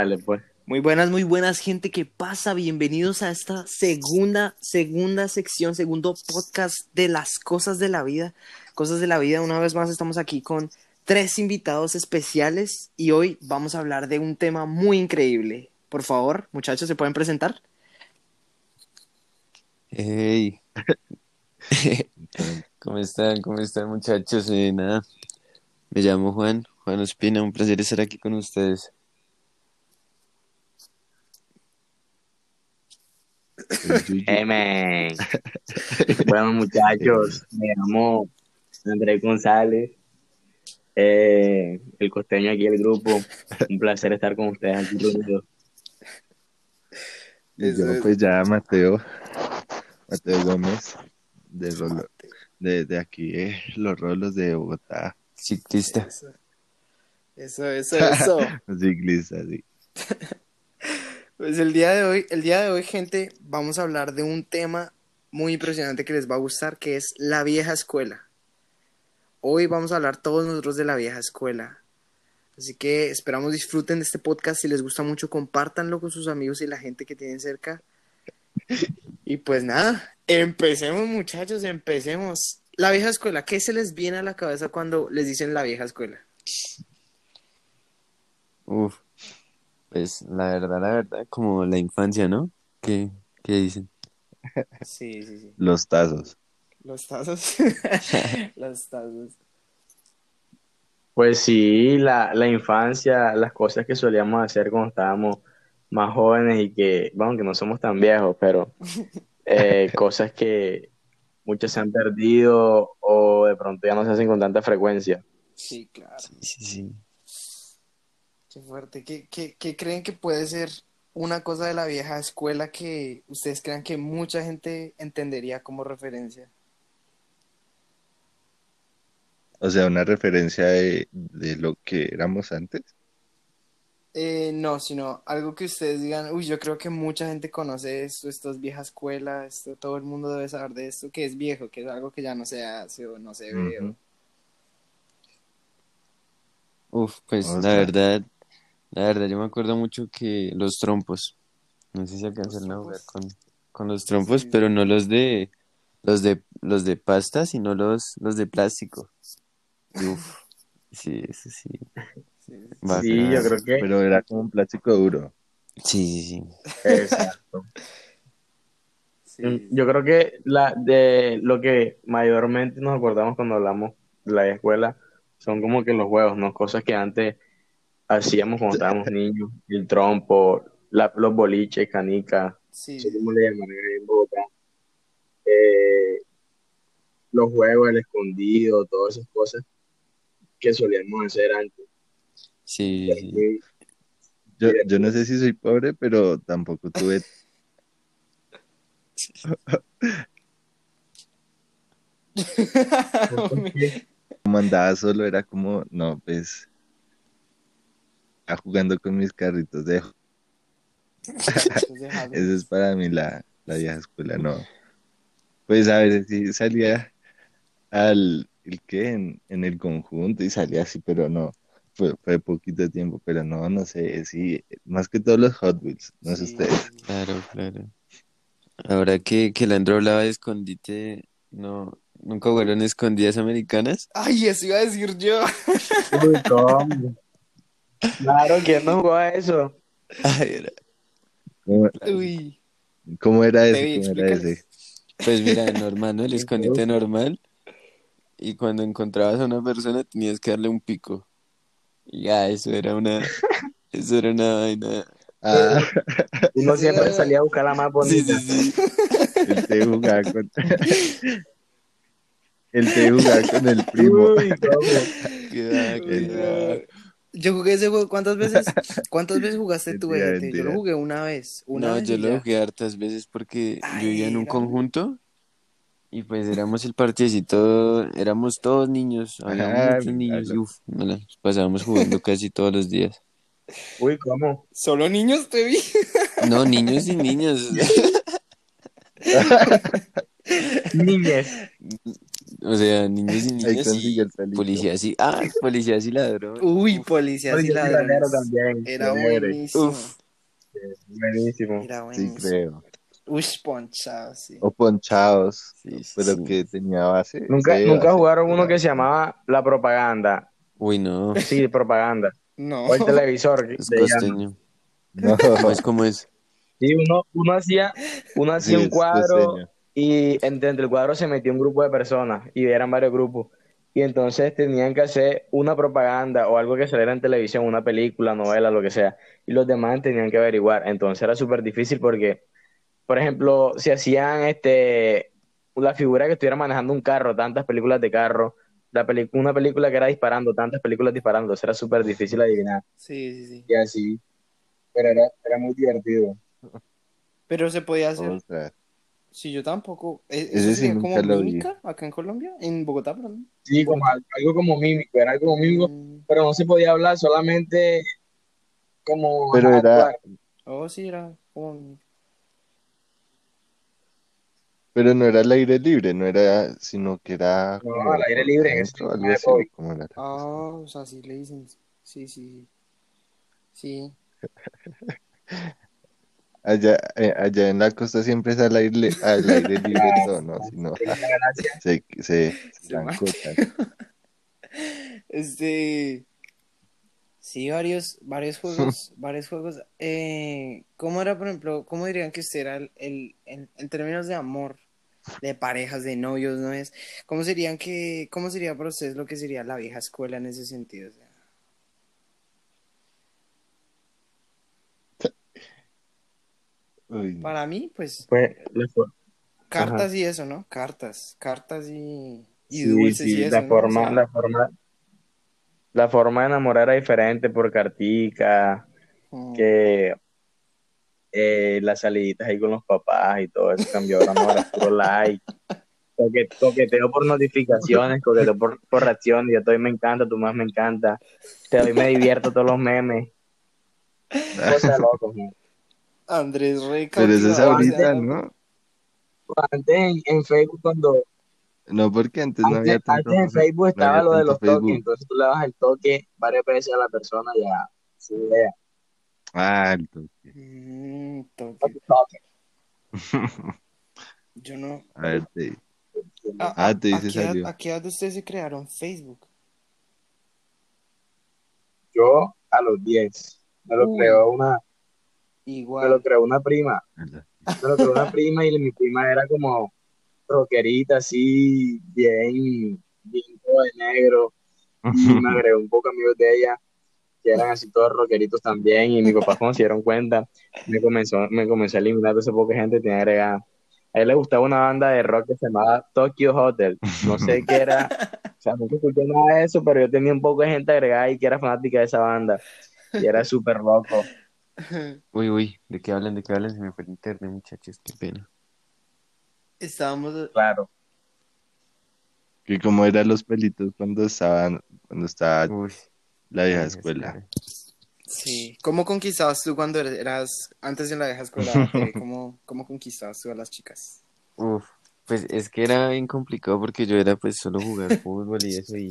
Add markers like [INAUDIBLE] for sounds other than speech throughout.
Dale, pues. Muy buenas, muy buenas, gente que pasa. Bienvenidos a esta segunda, segunda sección, segundo podcast de las cosas de la vida. Cosas de la vida. Una vez más estamos aquí con tres invitados especiales y hoy vamos a hablar de un tema muy increíble. Por favor, muchachos, ¿se pueden presentar? Hey. [LAUGHS] ¿Cómo están? ¿Cómo están, muchachos? Eh, nada, me llamo Juan, Juan Ospina, un placer estar aquí con ustedes. Hey, man. [LAUGHS] bueno, muchachos, me llamo Andrés González, eh, el costeño aquí del grupo. Un placer estar con ustedes aquí reunidos. Y yo, pues ya Mateo, Mateo Gómez, de, Rolo- de, de aquí, eh, los rolos de Bogotá, Ciclista. Eso, eso, eso. [LAUGHS] ciclista, sí. [LAUGHS] Pues el día de hoy, el día de hoy, gente, vamos a hablar de un tema muy impresionante que les va a gustar, que es la vieja escuela. Hoy vamos a hablar todos nosotros de la vieja escuela. Así que esperamos disfruten de este podcast. Si les gusta mucho, compártanlo con sus amigos y la gente que tienen cerca. Y pues nada, empecemos muchachos, empecemos. La vieja escuela, ¿qué se les viene a la cabeza cuando les dicen la vieja escuela? Uf. Pues la verdad, la verdad, como la infancia, ¿no? ¿Qué, qué dicen? [LAUGHS] Sí, sí, sí. Los tazos. Los tazos. [LAUGHS] [LAUGHS] Los tazos. Pues sí, la, la infancia, las cosas que solíamos hacer cuando estábamos más jóvenes y que, bueno, que no somos tan viejos, pero eh, cosas que muchas se han perdido o de pronto ya no se hacen con tanta frecuencia. Sí, claro. Sí, sí, sí. Qué fuerte. ¿Qué, qué, qué creen que puede ser una cosa de la vieja escuela que ustedes crean que mucha gente entendería como referencia? O sea, una referencia de, de lo que éramos antes. Eh, no, sino algo que ustedes digan, uy, yo creo que mucha gente conoce esto, esto es vieja escuela, esto, todo el mundo debe saber de esto, que es viejo, que es algo que ya no se hace o no se ve. o-. Uf, pues O la verdad, la verdad, yo me acuerdo mucho que los trompos, no sé si alcanzaron a jugar con, con los trompos, Sí. pero no los de, los de, los de pasta, sino los, los de plástico. [LAUGHS] Uf, sí, eso sí. Sí, sí. yo creo que... Pero era como un plástico duro. Sí, sí, sí. Exacto. [LAUGHS] Sí, Mm, Yo creo que la de lo que mayormente nos acordamos cuando hablamos de la escuela son como que los juegos, ¿no? Cosas que antes hacíamos cuando estábamos niños, el trompo, la- los boliches, canicas, sí, le llaman en Bogotá, eh, los juegos, el escondido, todas esas cosas que solíamos hacer antes. Sí, Yo, yo no sé si soy pobre, pero tampoco tuve. [LAUGHS] [LAUGHS] [LAUGHS] Como andaba solo, era como, no, pues. Jugando con mis carritos de. [LAUGHS] Esa es para mí la, la vieja escuela, no. Pues a ver, si salía al, ¿el qué? En, en el conjunto y salía así, pero no, fue, fue poquito tiempo, pero no, no sé, sí, más que todos los Hot Wheels, no sé sí, ustedes. Claro, claro. Ahora que, que Leandro hablaba de escondite, no, ¿nunca jugaron escondidas americanas? Ay, eso iba a decir yo. Claro, ¿quién no jugó a eso? Ay, era- ¿Cómo, Uy. cómo era ese? ¿Cómo era ese? Pues mira, normal, ¿no? El [LAUGHS] escondite normal. Y cuando encontrabas a una persona tenías que darle un pico. Y ya, eso era una, eso era una vaina. Ah, [LAUGHS] Uno siempre salía a buscar la más Sí, bonita. sí, sí. el te jugaba con... [LAUGHS] El te jugaba con el primo. Uy. Qué va, qué Uy, va. Yo jugué ese juego, ¿cuántas veces? [LAUGHS] ¿Cuántas veces jugaste tú, Mentira? Yo lo jugué una vez. Una No, vez yo lo jugué hartas veces porque Ay, yo vivía en un era- conjunto y pues éramos el parchecito, éramos todos niños, había muchos niños y uf, la pasábamos jugando [LAUGHS] casi todos los días. Uy, ¿cómo? Solo niños te vi. No, niños y niños. [LAUGHS] Niñez. O sea, niños y [LAUGHS] niñas y policías y... Ah, policías y ladrones. Uy, policías y ladrones. también, Era buenísimo. Uf. Buenísimo. Era Sí, buenísimo. creo. Uy, ponchado, sí. O ponchados, sí, sí, pero sí. que tenía base. Nunca, sí, nunca base. jugaron uno que se llamaba La Propaganda. Uy, no. Sí, propaganda. No. O el televisor. Es costeño. No, ¿Cómo es? ¿Cómo es? Sí, uno, uno hacía, uno hacía sí, un cuadro costeño. Y entre, entre el cuadro se metió un grupo de personas y eran varios grupos. Y entonces tenían que hacer una propaganda o algo que saliera en televisión, una película, novela, lo que sea. Y los demás tenían que averiguar. Entonces era súper difícil porque, por ejemplo, si hacían este, la figura que estuviera manejando un carro, tantas películas de carro, la una película que era disparando, tantas películas disparando, era súper difícil adivinar. Sí, sí, sí. Y así. Pero era, era muy divertido. Pero se podía hacer. Ostras. Sí, yo tampoco. ¿E- Ese ¿Eso sí como lo vi. mímica acá en Colombia? En Bogotá, perdón. Sí, como al- algo como mímico, era algo mímico, Mm, pero no se podía hablar, solamente como Pero era-. Oh, sí, era como. Pero no era al aire libre, no era, sino que era No, como al aire libre, en dentro, algo de así, COVID. como era. Ah, o sea, sí le dicen. Sí, sí. Sí. [LAUGHS] Allá, eh, allá en la costa siempre es al aire, al aire [LAUGHS] libre ¿no? No, gracia. se, se, se Se. [LAUGHS] Este. Sí, varios, varios juegos, [LAUGHS] varios juegos. Eh, ¿cómo era, por ejemplo, cómo dirían que usted era el, el- en, en términos de amor, de parejas, de novios, ¿no es? ¿Cómo serían que, cómo sería para ustedes lo que sería la vieja escuela en ese sentido? O sea, Uy, para mí, pues, Pues, cartas y eso, ¿no? Cartas, cartas y, y sí, dulces sí, y eso, la ¿no? O forma, sea, la forma, la forma de enamorar era diferente por cartica, mm, que eh, las saliditas ahí con los papás y todo eso cambió, ahora no, es puro like. [LAUGHS] Toque- Toqueteo por notificaciones, coqueteo por, por reacciones, yo doy me encanta, tú más me encanta, te doy me divierto todos los memes, [LAUGHS] cosas locas, ¿no? Andrés re Pero eso es o ahorita, ¿no? Antes en, en Facebook cuando No, porque antes no había Antes, tanto, antes en Facebook estaba lo de los toques, entonces tú le das el toque varias veces a la persona y ya su idea. Ah, el toque. mm, toque. Toque, toque. [LAUGHS] Yo no. A ver, te- Ah, Ah, te ¿a dice qué edad- salió. ¿A qué edad ustedes se crearon Facebook? Yo a los 10 me lo Uy. creó una, me lo Igual. creó una prima, me lo creó una [LAUGHS] prima y mi prima era como rockerita así, bien, bien todo de negro y [LAUGHS] me agregó un poco amigos de ella que eran así todos rockeritos también y mis papás cuando se dieron cuenta me comenzó, me comenzó a eliminar de esa poca gente que tenía agregada. A él le gustaba una banda de rock que se llamaba Tokyo Hotel. No sé qué era, [LAUGHS] o sea, nunca escuché nada de eso, pero yo tenía un poco de gente agregada y que era fanática de esa banda. Y era súper loco. Uy, uy, ¿de qué hablan? ¿De qué hablan? Se me fue el internet, muchachos, qué pena. Estábamos. Claro. Que como eran los pelitos cuando estaban, cuando estaba Uy, la vieja escuela. Sí. ¿Cómo conquistabas tú cuando eras antes de la vieja escuela? ¿Cómo, cómo conquistabas tú a las chicas? Uf, pues es que era bien complicado porque yo era pues solo jugar fútbol y eso y,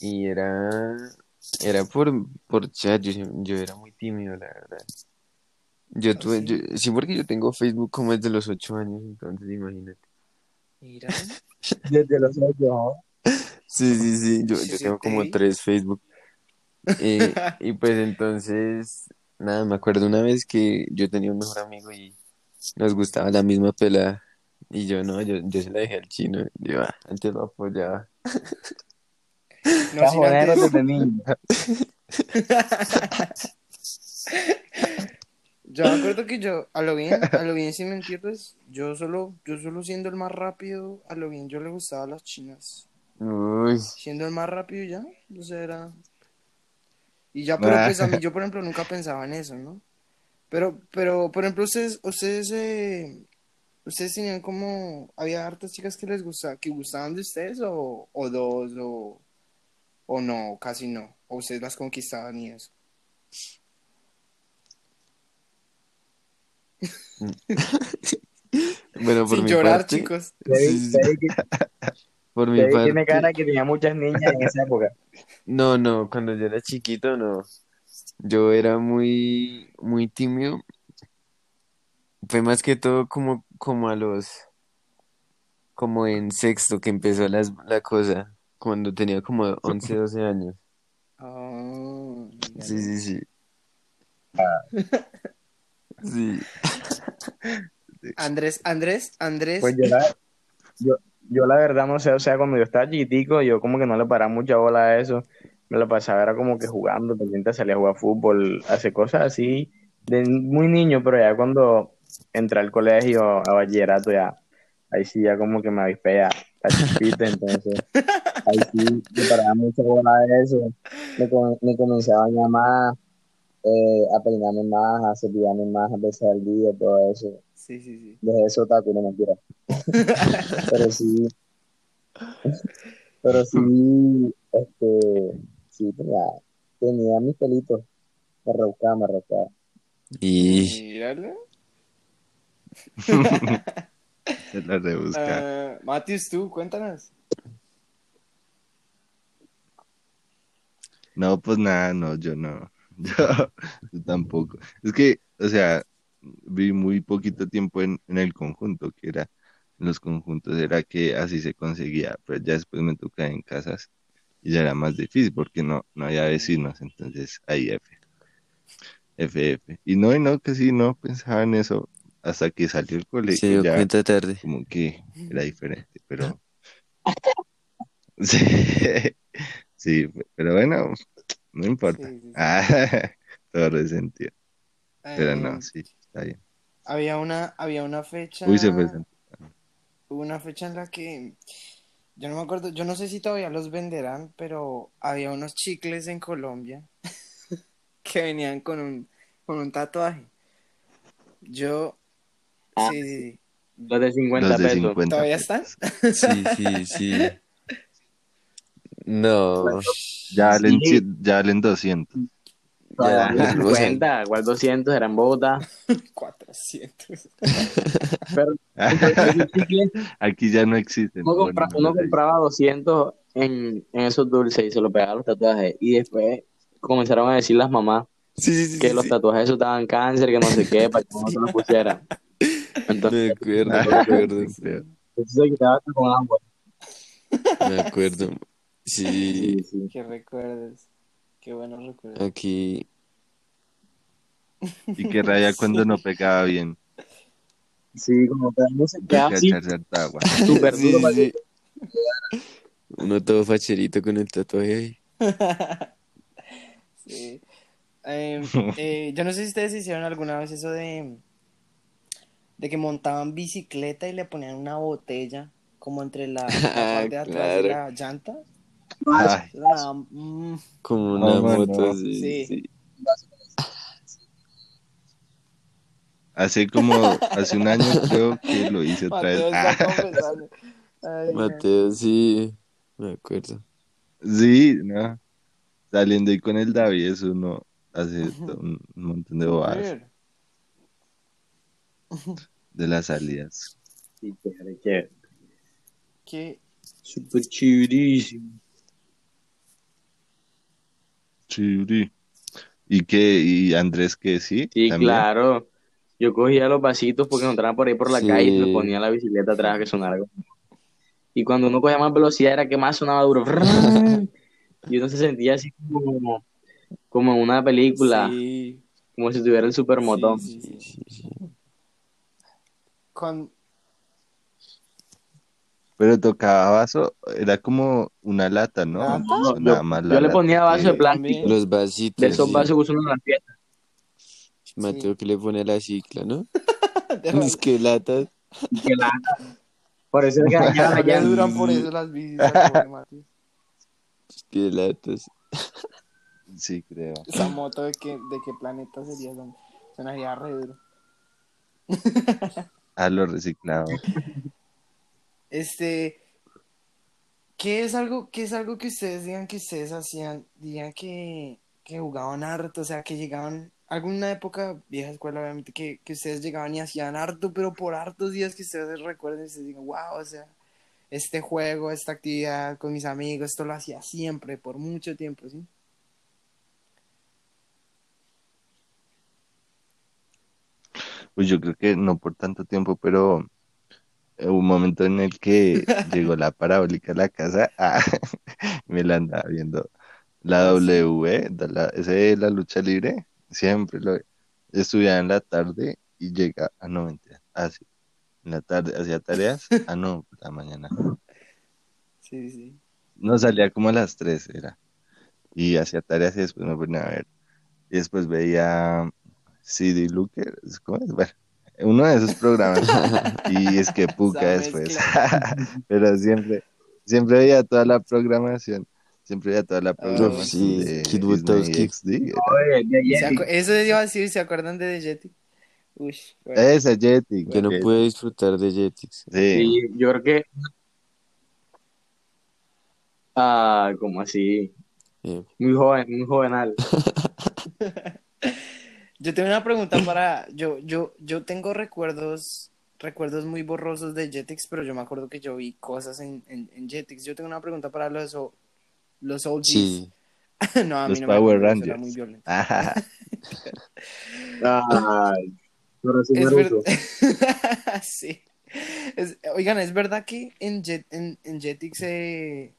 y era, era por, por chat, yo, yo era muy tímido, la verdad. Yo tuve, sí? yo- sí, porque yo tengo Facebook como desde los ocho años, entonces imagínate. Mira. [LAUGHS] Desde los ocho. Sí, sí, sí, yo, yo tengo como tres Facebook. Y, [LAUGHS] y pues entonces, nada, me acuerdo una vez que yo tenía un mejor amigo y nos gustaba la misma pelada. Y yo no, yo, yo se la dejé al chino. Yo ah, antes lo apoyaba. No, sin antes- desde niño. Yo me acuerdo que yo, a lo bien, a lo bien sin mentirles, yo solo, yo solo siendo el más rápido, a lo bien yo le gustaba a las chinas. Uy, Siendo el más rápido ya, o sea, era... Y ya, pero pues a mí, yo por ejemplo nunca pensaba en eso, ¿no? Pero, pero, por ejemplo, ustedes, ustedes, eh, ustedes tenían como, había hartas chicas que les gustaba, que gustaban de ustedes o, o dos o, o no, casi no, o ustedes las conquistaban y eso. [LAUGHS] bueno, por Sin mi llorar, parte, chicos. sí, sí, [LAUGHS] Por mi Usted tiene parte, cara que tenía muchas niñas en esa época. no, no, cuando yo era chiquito, no. Yo era muy, muy tímido. Fue más que todo como, como a los, como en sexto que empezó las- la cosa, cuando tenía como 11, 12 [LAUGHS] años. Oh, ya Sí, no. sí, sí. Sí. [LAUGHS] Andrés, Andrés, Andrés. Pues yo la, yo, yo la verdad no sé, o sea, cuando yo estaba chiquitico, yo como que no le paraba mucha bola a eso. Me lo pasaba, era como que jugando, pendiente salía a jugar fútbol, hacer cosas así, de muy niño, pero ya cuando entré al colegio, a bachillerato, ya, ahí sí ya como que me avispé a, a chispita, entonces, ahí sí me paraba mucha bola a eso. Me, com- me comencé a bañar más, eh, a peinarme más, a cepillarme más a veces al día, todo eso. Sí, sí, sí. Dejé eso taco, no mentira. [LAUGHS] Pero sí, pero sí, este, sí tenía, tenía mis pelitos. Me rebuscaba, me rebuscaba. Y Míralo. [LAUGHS] [LAUGHS] [LAUGHS] Se la rebusca. Ah, Matius, tú, cuéntanos. No, pues nada, no, yo no. [LAUGHS] Yo, yo tampoco. Es que, o sea, vi muy poquito tiempo en, en el conjunto, que era, en los conjuntos era que así se conseguía, pero ya después me tocaba en casas y ya era más difícil porque no, no había vecinos, entonces ahí F, F, F. Y no, y no, que sí, no pensaba en eso hasta que salió el se colegio, dio ya cuenta tarde. como que era diferente, pero [LAUGHS] sí, [LAUGHS] sí, pero bueno, no importa. Sí, sí, sí. Ah, [LAUGHS] todo resentido. Pero no, sí, está bien. Había una, había una fecha. Uy, se presentó. Hubo una fecha en la que. Yo no me acuerdo, yo no sé si todavía los venderán, pero había unos chicles en Colombia que venían con un, con un tatuaje. Yo. Ah, Sí, sí, sí. Los de 50 Los de pesos. 50 ¿Todavía están? Sí, sí, sí. No, Ya valen, Sí. ya valen 200. Todavía Ya, los o sea- 50, igual 200 eran Bogotá. [LAUGHS] 400. Pero [LAUGHS] Aquí ya no existen. uno, compra- uno no compraba 200 en, en esos dulces y se lo pegaba a los tatuajes. Y después comenzaron a decir las mamás sí, sí, sí, que sí, los sí. tatuajes esos daban cáncer, que no sé qué, para que uno se los pusiera. [LAUGHS] Entonces, Me acuerdo, me acuerdo, eso se hasta con agua. me acuerdo. Sí, Sí, sí. Qué recuerdos. Qué buenos recuerdos. aquí, [LAUGHS] Y que raya cuando no pegaba bien. Sí, como que uno se queda Toca así, echarse harta agua. [LAUGHS] súper Sí, duro. para sí, que- sí. Uno todo facherito con el tatuaje ahí. [LAUGHS] Sí. Eh, eh, yo no sé si ustedes hicieron alguna vez eso de, de que montaban bicicleta y le ponían una botella como entre la, [LAUGHS] la parte de atrás y la llanta. Ay, mm, Como No, una moto así. Sí. sí. hace como, hace un año creo que lo hice otra vez. Mateo Ah. Ay, no. Mateo, sí, me acuerdo. sí, no. Saliendo ahí con el David, eso uno hace [LAUGHS] un montón de bobadas. De las salidas. Sí, chévere, chévere. ¿Qué? Súper. ¿Y qué? ¿Y Andrés que sí? Sí, ¿También? claro. Yo cogía los vasitos porque encontraba por ahí por la Sí. calle y me ponía la bicicleta atrás que sonara. Y cuando uno cogía más velocidad era que más sonaba duro. [LAUGHS] Y uno se sentía así como, como en una película, Sí. como si tuviera el supermotón. Sí, sí, sí. Sí, sí. Con... Pero tocaba vaso, era como una lata, ¿no? ¿Lata? No, Sonaba yo, más la yo le ponía vaso de que- plástico, Los vasitos. de esos sí. vasos que usan las fiestas. Mateo que le pone la cicla, ¿no? [LAUGHS] de [LAUGHS] Es que latas. Que la- Por eso es que la [LAUGHS] llanta. duran por eso las Mati. Es que latas. Sí, creo. Esa moto de qué, de qué planeta sería, son- sonaría re duro. A [LAUGHS] lo reciclado. Este, ¿qué es algo, qué es algo que ustedes digan que ustedes hacían? Digan que, que jugaban harto, o sea, que llegaban, alguna época, vieja escuela obviamente, que, que ustedes llegaban y hacían harto, pero por hartos días que ustedes recuerden ustedes digan, wow, o sea, este juego, esta actividad con mis amigos, esto lo hacía siempre, por mucho tiempo, ¿sí? Pues yo creo que no por tanto tiempo, pero hubo un momento en el que [LAUGHS] llegó la parabólica a la casa, ah, [LAUGHS] me la andaba viendo. La Ah. W, la, ese de la lucha libre, siempre lo estudiaba en la tarde y llega, ah, no, mentira, así, en la tarde hacía tareas, ah, no, [LAUGHS] la mañana. Sí, sí. No salía como a las 3 era, y hacía tareas y después me ponía a ver. Y después veía CD Looker, ¿cómo es? Bueno, uno de esos programas. [LAUGHS] Y es que puca después. [LAUGHS] Pero siempre, siempre veía toda la programación. Siempre veía toda la programación sí, de Kid Butowski. XD. era- Oye, de ¿Se Yeti. acu- Eso iba a decir, ¿se acuerdan de The Jetty? Uy, bueno. Esa Jetix. Yo no Jetix. pude disfrutar de Jetix. Sí. Sí, yo creo que. Ah, como así. Eh, Muy joven, muy jovenal. [LAUGHS] Yo tengo una pregunta para. Yo, yo, yo tengo recuerdos, recuerdos muy borrosos de Jetix, pero yo me acuerdo que yo vi cosas en, en, en Jetix. Yo tengo una pregunta para los, los OGs. sí, [LAUGHS] no, a mí Los no me Power era Rangers. muy violento. [LAUGHS] Ah, Ay, pero sí, Es verdad. [LAUGHS] sí. Es- oigan, ¿es verdad que en, Jet, en, en Jetix eh,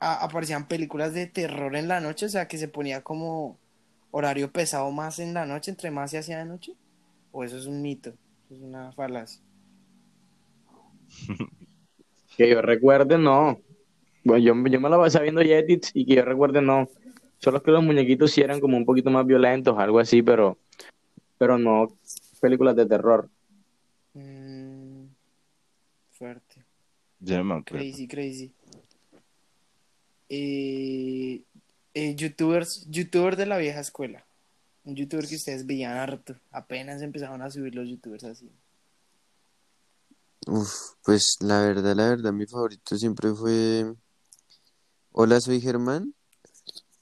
a- aparecían películas de terror en la noche? O sea, que se ponía como horario pesado más en la noche, entre más se hacía de noche. ¿O eso es un mito? Es una falacia. [LAUGHS] Que yo recuerde, no. Bueno, yo, yo me la pasaba viendo Jetix y que yo recuerde, no. Solo que los muñequitos sí eran como un poquito más violentos, algo así, pero, pero no películas de terror. Mm, fuerte. Crazy, crazy. Eh, eh, youtubers, youtubers de la vieja escuela. Un youtuber que ustedes veían harto. Apenas empezaron a subir los youtubers así. Uf, pues la verdad, la verdad, mi favorito siempre fue Hola, soy Germán.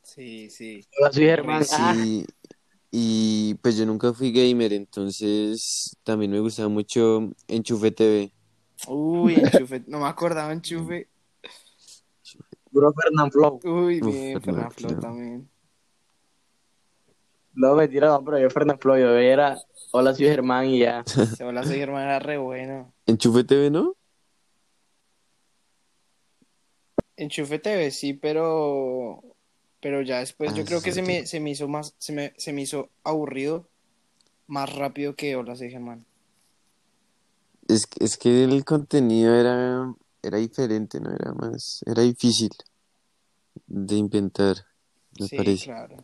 Sí, sí. Hola, soy Germán. Ah, Sí, y pues yo nunca fui gamer, entonces también me gustaba mucho Enchufe TV. Uy, enchufe. No me acordaba enchufe. Bro Fernand Flow. Uy, bien, Fernando, Fernaflo claro. también. No, mentira, no, pero yo Fernand Flow, yo era Hola, soy Germán y ya. [LAUGHS] Hola, soy Germán era re bueno. Enchufe TV, ¿no? Enchufe TV, sí, pero. Pero ya después yo Ah, creo sí, que se me, se me hizo más. Se me, se me hizo aburrido más rápido que Hola, soy Germán. Es, es que el contenido era, era diferente, ¿no? Era más, era difícil de inventar, me Sí, parece. claro.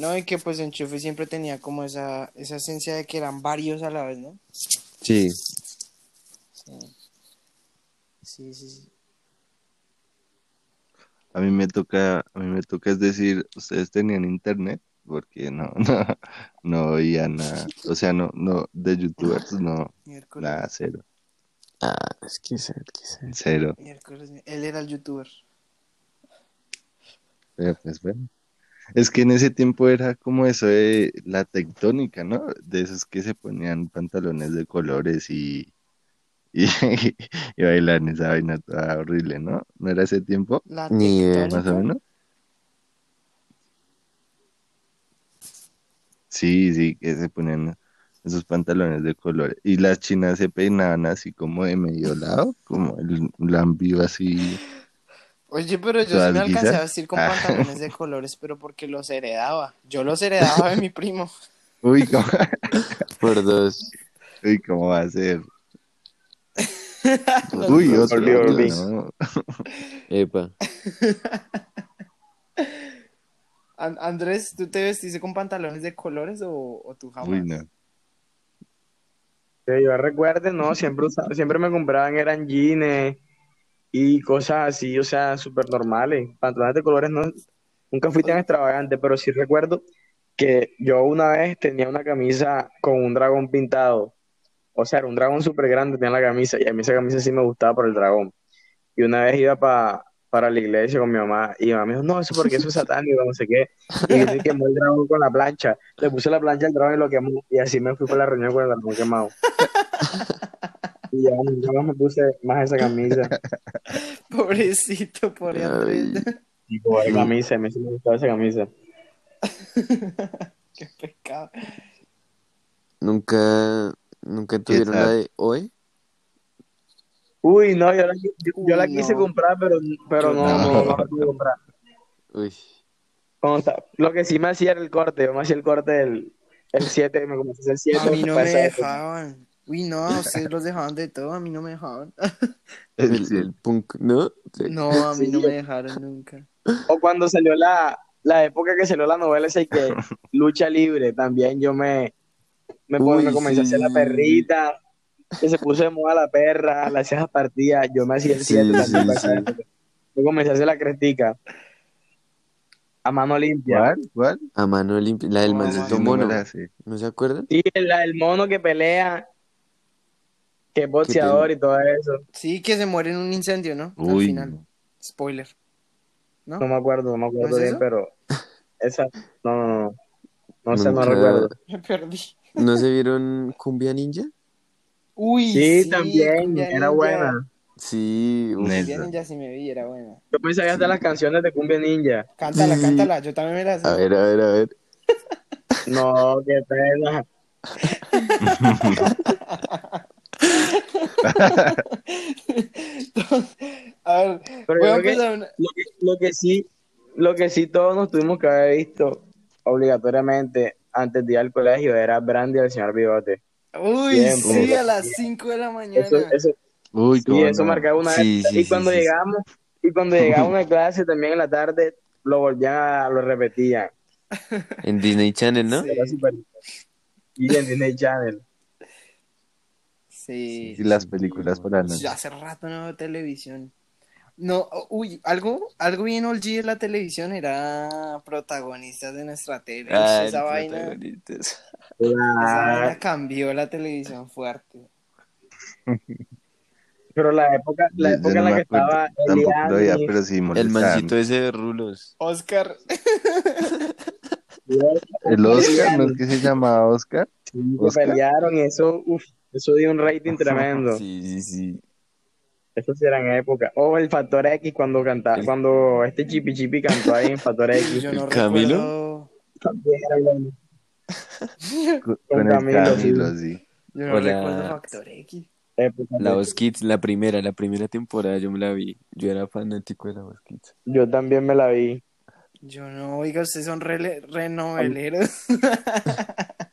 No, y que pues Enchufe siempre tenía como esa, esa esencia de que eran varios a la vez, ¿no? Sí, Sí. Sí, sí, sí. A mí me toca, a mí me toca es decir, ustedes tenían internet, porque no, [LAUGHS] no, no oía nada. O sea, no, no, de youtubers, no, [LAUGHS] Miércoles. nada, cero, ah, es que saber, que saber. cero. Él era el youtuber. Pero pues bueno. Es que en ese tiempo era como eso de la tectónica, ¿no? De esos que se ponían pantalones de colores y, y, [LAUGHS] y bailan esa vaina toda horrible, ¿no? ¿No era ese tiempo? La Ni idea. Más o menos. Sí, sí, que se ponían esos pantalones de colores. Y las chinas se peinaban así como de medio lado, como el lambio así. Oye, pero yo sí ¿Todas me alcancé a vestir con Ah. pantalones de colores, pero porque los heredaba. Yo los heredaba de mi primo. [LAUGHS] Uy, ¿cómo, [LAUGHS] Por dos. uy, ¿cómo va a ser? [LAUGHS] Uy, otro. No. Epa. An- Andrés, ¿tú te vestiste con pantalones de colores o, o tú jamás? Uy, no. Yo recuerde, no, siempre, siempre me compraban, eran jeans y cosas así, o sea, súper normales. Pantalones de colores, no, nunca fui tan extravagante, pero sí recuerdo que yo una vez tenía una camisa con un dragón pintado. O sea, era un dragón súper grande, tenía la camisa, y a mí esa camisa sí me gustaba por el dragón. Y una vez iba pa- para la iglesia con mi mamá, y mi mamá me dijo, no, eso porque eso es satánico, no sé qué. Y y [LAUGHS] quemó el dragón con la plancha. Le puse la plancha al dragón y lo quemó, y así me fui por la reunión con el dragón quemado. [LAUGHS] Y ya nunca más me puse más esa camisa. [LAUGHS] Pobrecito, pobre Andrés. Y pobre camisa, me hizo gustaba esa camisa. Qué pecado. Nunca, nunca tuvieron la de hoy. Uy, no, yo la, yo, yo la Uy, quise no. comprar, pero, pero no, No. no, no la pude comprar. Uy, lo que sí me hacía era el corte, yo me hacía el corte del el 7, me comencé a hacer el 7. A mí no me dejaban. Uy, no, ustedes los dejaban de todo, a mí no me dejaban. [LAUGHS] el, el punk, ¿no? Sí. No, a mí Sí. no me dejaron nunca. O cuando salió la, la época que salió la novela esa y que [LAUGHS] lucha libre, también yo me, me, Uy, me comencé a hacer la perrita, que se puso de moda la perra, la hacía partidas, yo me hacía el Sí, 7 sí, sí. Yo comencé a hacer la crestica. A mano limpia. ¿Cuál? ¿Cuál? A mano limpia, la del No, mancito mano. Sí, no mono. la. ¿No se acuerdan? Sí, el, el mono que pelea, que es boxeador y todo eso. Sí, que se muere en un incendio, ¿no? Al final. Spoiler. ¿No? No me acuerdo, no me acuerdo ¿No es bien, eso? pero esa, no, no, no. No sé, no recuerdo. [LAUGHS] Me perdí. ¿No se vieron Cumbia Ninja? Uy, Sí, también, Cumbia era Ninja. buena. Sí. Cumbia Ninja sí me vi, era buena. Yo pensé que hasta las canciones de Cumbia Ninja. Cántala, Sí. cántala, yo también me la sé. a ver, a ver, a ver. [LAUGHS] No, qué pena. [LAUGHS] A ver, Pero voy a que una... lo que, lo que sí, lo que sí todos nos tuvimos que haber visto obligatoriamente antes de ir al colegio era Brandy al señor Bigote. Uy, sí, a las 5 de la mañana. Eso, eso, Uy, sí, cómo eso no. marcaba una Sí, y cuando sí, sí. llegamos, y cuando [LAUGHS] llegaba una clase también en la tarde, lo volvían a, lo repetían. [LAUGHS] En Disney Channel, ¿no? Era súper- Y en Disney Channel. Sí. Y las películas por la noche. Hace rato no veo televisión. No, uy, algo, algo bien OG de la televisión era protagonistas de nuestra tele. Ah, esa vaina, esa vaina cambió la televisión fuerte. [LAUGHS] pero la época, la época no en la que acuerdo. estaba Tampoco lo veía, Eliani, pero sí El mancito ese de rulos. Oscar, [LAUGHS] El Oscar, ¿no es que se llamaba Oscar? Sí, Oscar. pelearon y eso, uf, eso dio un rating [LAUGHS] tremendo. Sí, sí, sí. Eso sí era en época. O el Factor X cuando cantaba, cuando este Chipi Chipi cantó ahí en Factor X. yo no Camilo? También era bueno. [LAUGHS] Con, Con Camilo, Camilo, sí. yo no Hola. recuerdo Factor X. La Voz Kids, la primera, la primera temporada yo me la vi. Yo era fanático de la Voz Kids. Yo también me la vi. Yo no, oiga, ustedes son re, re noveleros. [LAUGHS] [LAUGHS]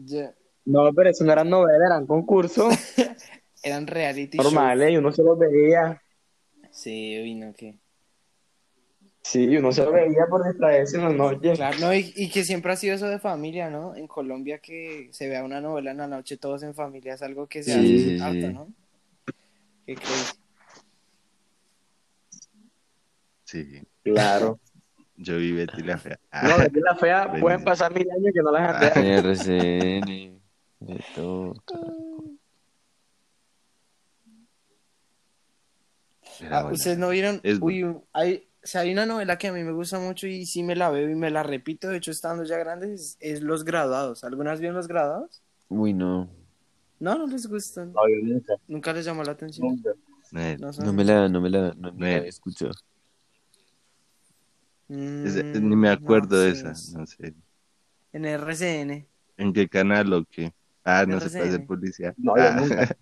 Ya, No, pero eso no eran novelas, eran concursos eran reality shows. normales y uno se los veía. Sí, uy, no, que. Sí, uno se los veía por distraerse en la noche. Claro, no, y, y que siempre ha sido eso de familia, ¿no? En Colombia que se vea una novela en la noche todos en familia es algo que se Sí, hace sí, harto, sí. ¿no? ¿Qué crees? Sí. Claro. [LAUGHS] Yo vi Betty la Fea. No, de la fea Bendito. pueden pasar mil años que no las vean. RCN, de todo. Era Ah, buena. ¿Ustedes no vieron? Es Uy, hay, o sea, hay una novela que a mí me gusta mucho y sí me la veo y me la repito, de hecho estando ya grandes, es, es Los Graduados. ¿Algunas vieron Los Graduados? Uy, no. No, no les gustan. No, nunca, Nunca les llamó la atención. nunca. No me la, no me la, no me la ese- Mm, ni me acuerdo no, de sí, esa. es No sé. En RCN. ¿En qué canal o qué? Ah, no se puede RCN. hacer publicidad. No, [LAUGHS] ah. nunca.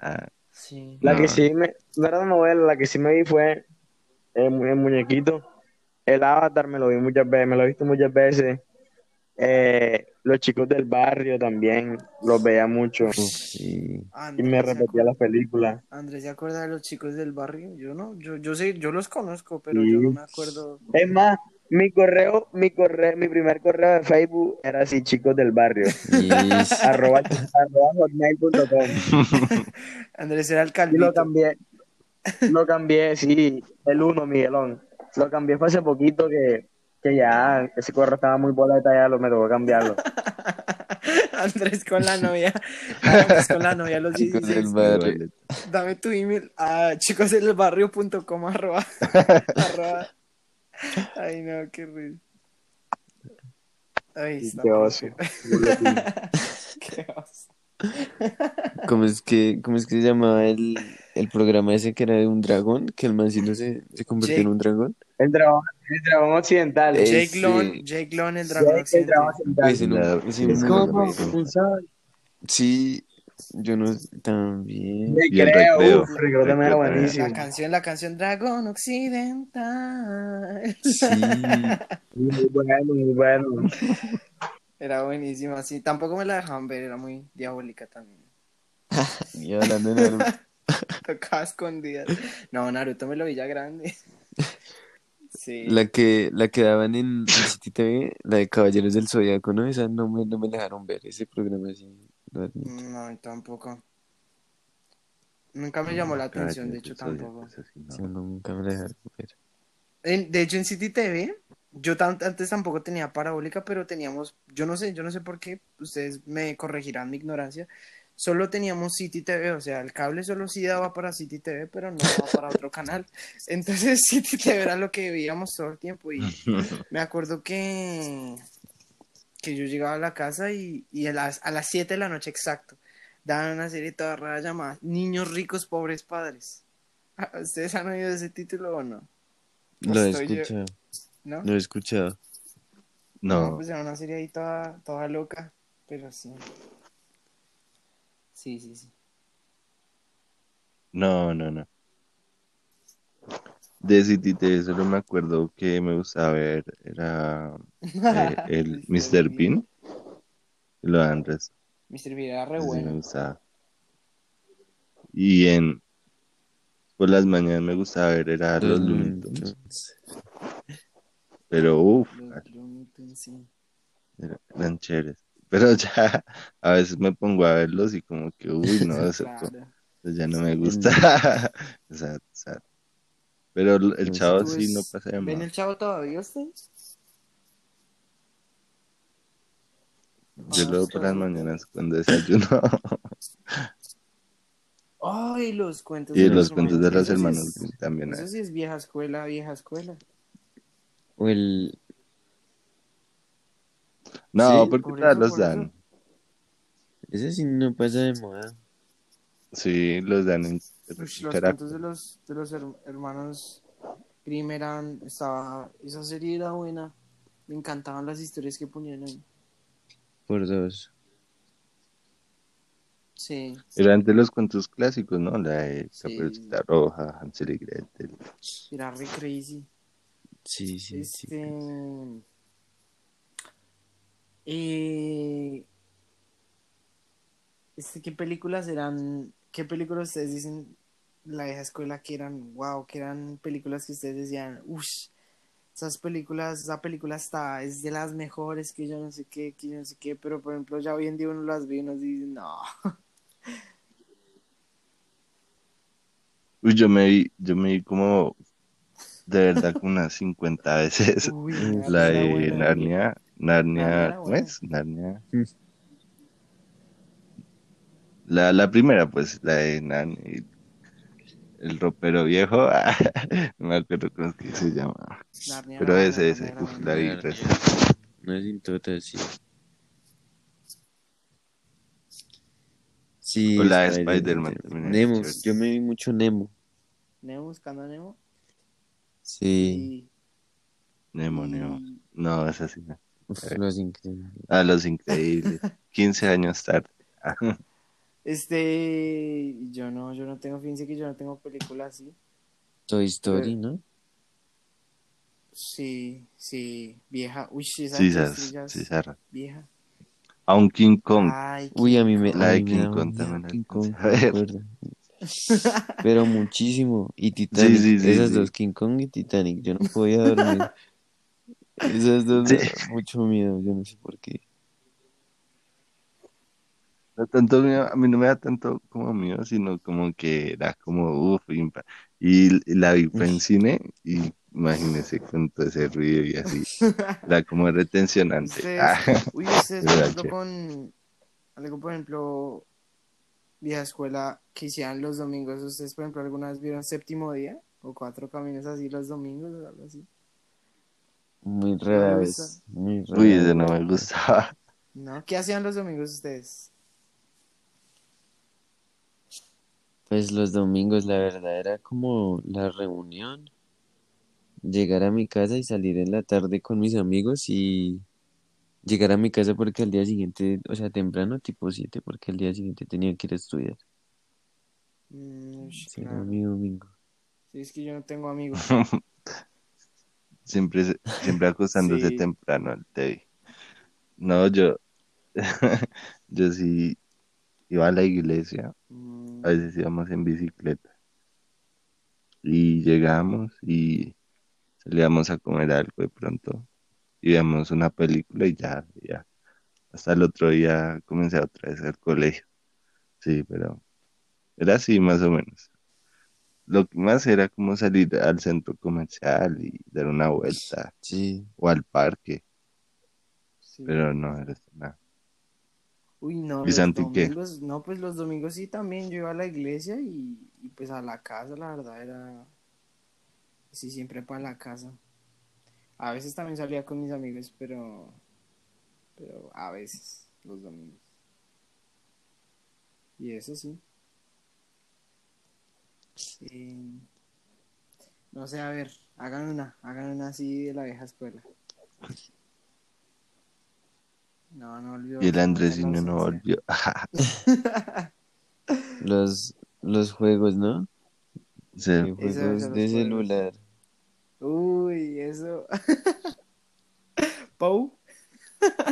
ah, Sí. La No. que sí me, no era novela, la que sí me vi fue el, el muñequito. El Avatar me lo vi muchas veces, me lo he visto muchas veces. Eh, los chicos del barrio también los veía mucho sí. y me ¿se repetía las películas. Andrés, ¿se acuerda de los chicos del barrio? Yo no, yo, yo sé, yo los conozco, pero Sí. yo no me acuerdo. Es más, mi correo, mi correo, mi primer correo de Facebook era así, chicos del barrio, Yes. [LAUGHS] arroba, arroba hotmail.com. [LAUGHS] Andrés era el Y lo cambié, lo cambié, sí, el uno, Miguelón. Lo cambié fue hace poquito que, que ya ese correo estaba muy por la detallado, me tocó cambiarlo. [LAUGHS] Andrés con la novia. Andrés con la novia los Chicos del 16. barrio. Dame tu email a chicosdelbarrio.com arroba, arroba. [LAUGHS] Ay, no, qué risa. Ay, está Qué oso. [LAUGHS] Qué oso. ¿Cómo es que, cómo es que se llamaba el, el programa ese que era de un dragón? Que el mancito se, se convirtió en un dragón. El dragón, el dragón occidental. Jake Jake Long, el dragón el occidental. dragón occidental. Pues Es como un sol. Sí, yo no también. Me Y el creo, recreo. uf, recreo también era buenísimo. La canción, la canción Dragón Occidental. Sí, [LAUGHS] Muy bueno, muy bueno. Era buenísima, sí. Tampoco me la dejaban ver, era muy diabólica también. [LAUGHS] y hablando de Naruto. [LAUGHS] Tocaba escondidas. No, Naruto me lo vi ya grande. Sí. La que, la que daban en, en City TV, la de Caballeros del Zodiaco, ¿no? Esa no me, no me dejaron ver, ese programa así. Lo admito. No, tampoco. Nunca me llamó la atención, de hecho, tampoco. Sí, no. Esa nunca me la. En- de hecho, en City TV, yo tan- antes tampoco tenía parabólica, pero teníamos, yo no sé, yo no sé por qué, ustedes me corregirán mi ignorancia, solo teníamos City TV, o sea, el cable solo sí daba para City TV, pero no daba para otro canal. Entonces [LAUGHS] City TV era lo que veíamos todo el tiempo y [LAUGHS] me acuerdo que, que yo llegaba a la casa y, y a las, a las 7 de la noche exacto, daban una serie toda rara llamada Niños ricos, pobres padres. [LAUGHS] ¿Ustedes han oído ese título o no? Lo he yo- escuchado, ¿No? lo he escuchado. No, No, pues era una serie ahí toda, toda loca, pero sí. Sí, sí, sí. no, no, no. De City TV solo me acuerdo que me gustaba ver, era eh, [LAUGHS] el Mr. Bean. Y lo dan resto. Mr. Bean era re sí me bueno. gustaba. Y en por las mañanas me gustaba ver era los Los Looney Tunes. Pero uff, sí. eran chéveres. Pero [LAUGHS] ya a veces me pongo a verlos y como que uy no, eso [LAUGHS] Claro. pues ya no me gusta. O sea, o sea, Pero el el Pues, chavo ¿Tú sí no ves- pasa de ¿Ven moda. el chavo todavía usted? Yo lo veo por las mañanas cuando desayuno. [LAUGHS] Ay, los cuentos y de los cuentos de los Eso sí hermanos es- también. Eso sí es vieja escuela, vieja escuela. O el, No, Sí, porque por eso, los por dan. eso. ese sí no pasa de moda. Sí, los dan en Ush, los cuentos de los, de los her- hermanos Grimm eran, estaba, esa serie era buena. Me encantaban las historias que ponían ahí. Por dos. Sí. Eran de los cuentos clásicos, ¿no? La de Sí. Caperucita Roja, Hansel y Gretel. Era re crazy. Sí, sí, sí. Este. eh, este, ¿qué películas eran? ¿Qué películas ustedes dicen la vieja escuela que eran, wow, que eran películas que ustedes decían, uff, esas películas, esa película está, es de las mejores, que yo no sé qué, que yo no sé qué, pero por ejemplo ya hoy en día uno las ve y uno dice, no, [LAUGHS] Uy, yo me vi, yo me vi como de verdad como unas 50 veces [LAUGHS] uy, la de buena. Narnia, Narnia ¿cómo es? Narnia. Mm. La, la primera, pues, la de Narnia, el ropero viejo, no [LAUGHS] me acuerdo cómo es que se llama. Narnia Pero ese, ese, Narnia uf, la resto. No total, sí. Sí, O la de Spider-Man. Es Nemo, yo me vi mucho Nemo. Nemo, buscando a Nemo. Sí, Y- Nemo, Nemo. No, es así. no. Uf, los increíbles. Ah, Los Increíbles. [LAUGHS] 15 años tarde. [LAUGHS] Este, yo no, yo no tengo, fíjense que yo no tengo película así. Toy Story, ¿no? Sí, sí, vieja. Uy, Sí, esas, sí, vieja. A un King Kong. Ay, Uy, a mí me, La de King Kong también King Kong. Pero muchísimo. Y Titanic, sí, sí, esas sí. dos, King Kong y Titanic, yo no podía dormir. [LAUGHS] Esas dos mucho miedo, yo no sé por qué. No tanto miedo, a mí no me da tanto como miedo, sino como que era como uff. Y, y la vi en cine y imagínese con todo ese ruido y así. Era como retencionante. Ustedes, Ah, uy, ustedes, por ejemplo, con algo, por ejemplo, vieja escuela que hicieran los domingos. ¿Ustedes, por ejemplo, alguna vez vieron Séptimo Día? O Cuatro Caminos así los domingos o algo así. Muy rara vez, Uy, ese no me gustaba. ¿No? ¿Qué hacían los domingos ustedes? Pues los domingos, la verdad, era como la reunión, llegar a mi casa y salir en la tarde con mis amigos y llegar a mi casa porque al día siguiente, o sea, temprano, tipo 7, porque al día siguiente tenía que ir a estudiar. Mm, ush, Ese era claro. mi domingo. Sí, es que yo no tengo amigos. [LAUGHS] Siempre, siempre acostándose Sí. temprano al TV. No, yo, [LAUGHS] yo sí iba a la iglesia, Mm, a veces íbamos en bicicleta y llegamos y salíamos a comer algo de pronto y veíamos una película y ya, ya. Hasta el otro día comencé otra vez al colegio. Sí, pero era así más o menos. Lo que más era como salir al centro comercial y dar una vuelta Sí, o al parque, sí. pero no era nada. Uy, no, ¿Y qué? domingos, no, pues los domingos sí también yo iba a la iglesia y, y pues a la casa, la verdad, era, sí, siempre para la casa. A veces también salía con mis amigos, pero, pero a veces, los domingos. Y eso sí. Eh, no sé, a ver, hagan una, hagan una así de la vieja escuela. No, no olvido. Y el Andresino no volvió. [LAUGHS] los, los juegos, ¿no? Sí. Eso, Juegos los de juegos. celular. Uy, eso. [LAUGHS] Pou.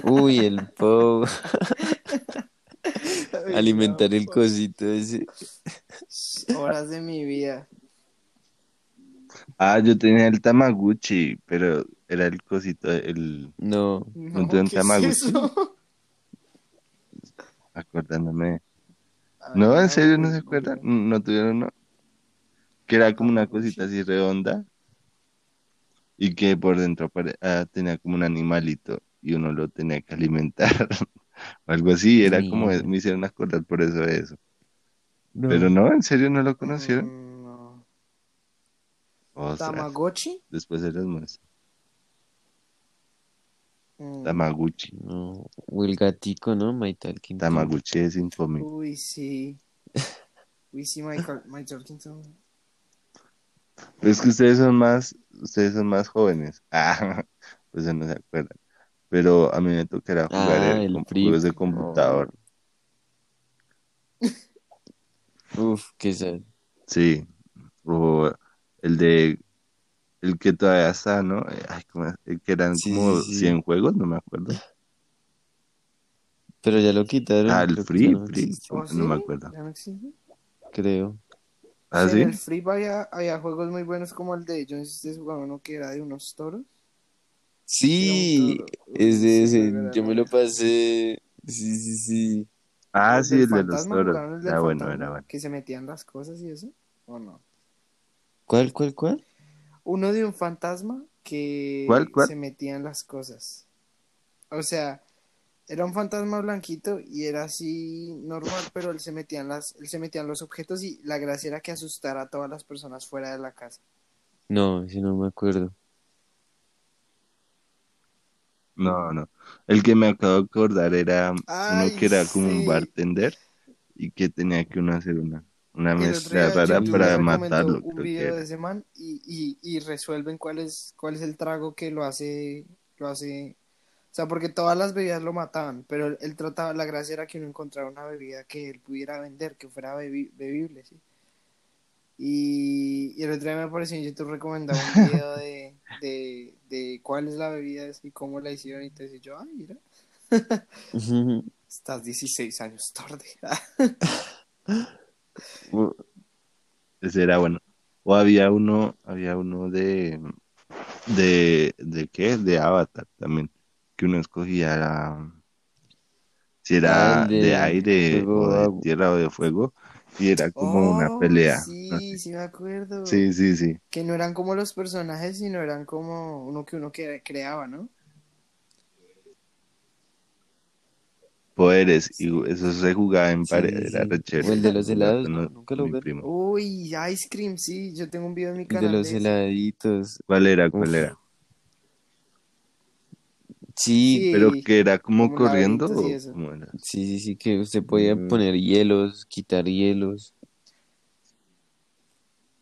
Uy, el Pou. [LAUGHS] Alimentar no, el cosito ese. Horas de mi vida. Ah, yo tenía el Tamaguchi, pero era el cosito, el No, No, ¿No te dan ¿qué es eso? acordándome. No, en serio, no se acuerdan, no. tuvieron, no. Que era como una cosita así redonda y que por dentro ah, tenía como un animalito y uno lo tenía que alimentar [LAUGHS] o algo así. Era como, me hicieron acordar por eso de eso. no. Pero no, en serio, no lo conocieron. Mm, no. Ostras, Tamagotchi. después se los muestro. Mm, Tamaguchi. No. O el gatico, ¿no? My Talking Tom. Tamaguchi es infome. Uy, sí. [LAUGHS] Uy, sí, Michael, Michael Kinson. Es que ustedes son más, ustedes son más jóvenes. [LAUGHS] Ah, pues no se acuerdan. Pero a mí me tocará jugar Ah, el el juegos de computador. [LAUGHS] Uf, qué sad. Sí. O el de el que todavía está, ¿no? Eh, Ay, ¿cómo es? El que eran Sí, como sí, sí. 100 juegos, no me acuerdo. Pero ya lo quitaron. Ah, el Free, no Free. ¿Oh, No sí? me acuerdo. ¿Ya no existe? creo. ¿Ah, Sí, sí? En el Free había, había juegos muy buenos como el de si ustedes jugaban uno que era de unos toros. Sí, toro. Uy, ese, yo me lo pasé. Sí, sí, sí. Ah, ¿El sí, el de los toros. ¿Jugaron el del Era bueno, era bueno. Que se metían las cosas y eso. ¿O no? ¿Cuál, cuál, cuál? Uno de un fantasma que ¿Cuál, cuál? se metían las cosas. O sea, era un fantasma blanquito y era así normal, pero él se metía en las, él se metía en los objetos y la gracia era que asustara a todas las personas fuera de la casa. No, si no me acuerdo. No, no. El que me acabo de acordar era uno que era como un bartender y que tenía que uno hacer una, una mezcla rara para matarlo, un creo que video de era. ese man y, y, y resuelven cuál es, cuál es el trago que lo hace, lo hace, o sea, porque todas las bebidas lo mataban, pero él, él trataba, la gracia era que uno encontrara una bebida que él pudiera vender, que fuera bebi- bebible, ¿sí? Y, y el otro día me apareció en YouTube recomendaba un [LAUGHS] video de, de, de cuál es la bebida y cómo la hicieron y entonces yo, ay, mira, [LAUGHS] estás 16 años tarde. [LAUGHS] Ese era bueno. O había uno, había uno de, de, ¿de qué? De Avatar también, que uno escogía la- si era de, de aire fuego, o de agua. tierra o de fuego, y era como una Oh, pelea. Sí, así. sí me acuerdo. Sí, sí, sí. Que no eran como los personajes, sino eran como uno que uno que creaba, ¿no? Poderes, Sí. y eso se jugaba en Sí, pared, sí, chévere. El de los [LAUGHS] helados, ¿no? los- Nunca lo primo. Uy, Ice Cream, sí, yo tengo un video en mi El de canal los de ese. heladitos. ¿Cuál era? ¿Cuál Uf. era? Sí, Sí, Pero que era como como corriendo cómo era? sí, sí, sí, que usted podía Mm. poner hielos, quitar hielos.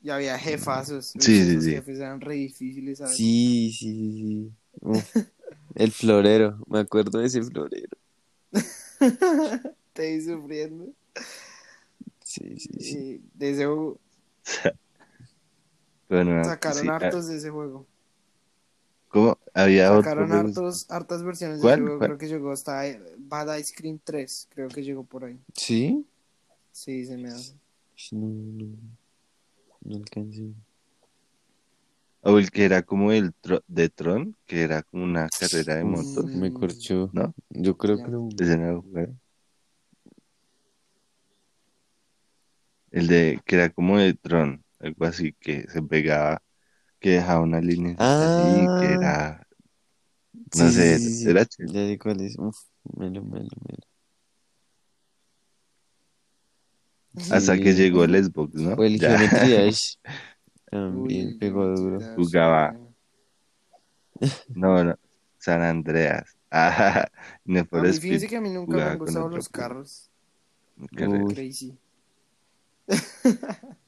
Y había jefazos. Sí, sí, sí. jefes eran re difíciles, ¿sabes? Sí, sí, sí, sí. Uf, el florero, me acuerdo de ese florero. [LAUGHS] [LAUGHS] Te vi sufriendo. Sí, sí, sí. Y de ese juego [LAUGHS] Bueno, sacaron sí, ah, hartos de ese juego. ¿Cómo? Había. Sacaron hartos, hartas versiones ¿Cuál? de ese juego. ¿Cuál? Creo que llegó hasta eh, Bad Ice Cream 3. Creo que llegó por ahí. ¿Sí? Sí, se me hace. No, no, no alcancé. O el que era como el tro- de Tron, que era como una carrera de motos. Me corchó. ¿No? Yo creo que lo... Ese no lo jugué. El de que era como de Tron, algo así que se pegaba, que dejaba una línea así, Ah. que era, Sí, no sí, sé, sí, sí. era chévere. Ya sé cuál es. Uf, melo, melo, melo. Hasta que llegó el Xbox, ¿no? O el Ya. Geometry [LAUGHS] Dash. También pegó no, duro. Jugaba. No, no, San Andreas. Ah, [LAUGHS] A mí, Speed, fíjense que a mí nunca me han gustado los carros. Crazy. [LAUGHS]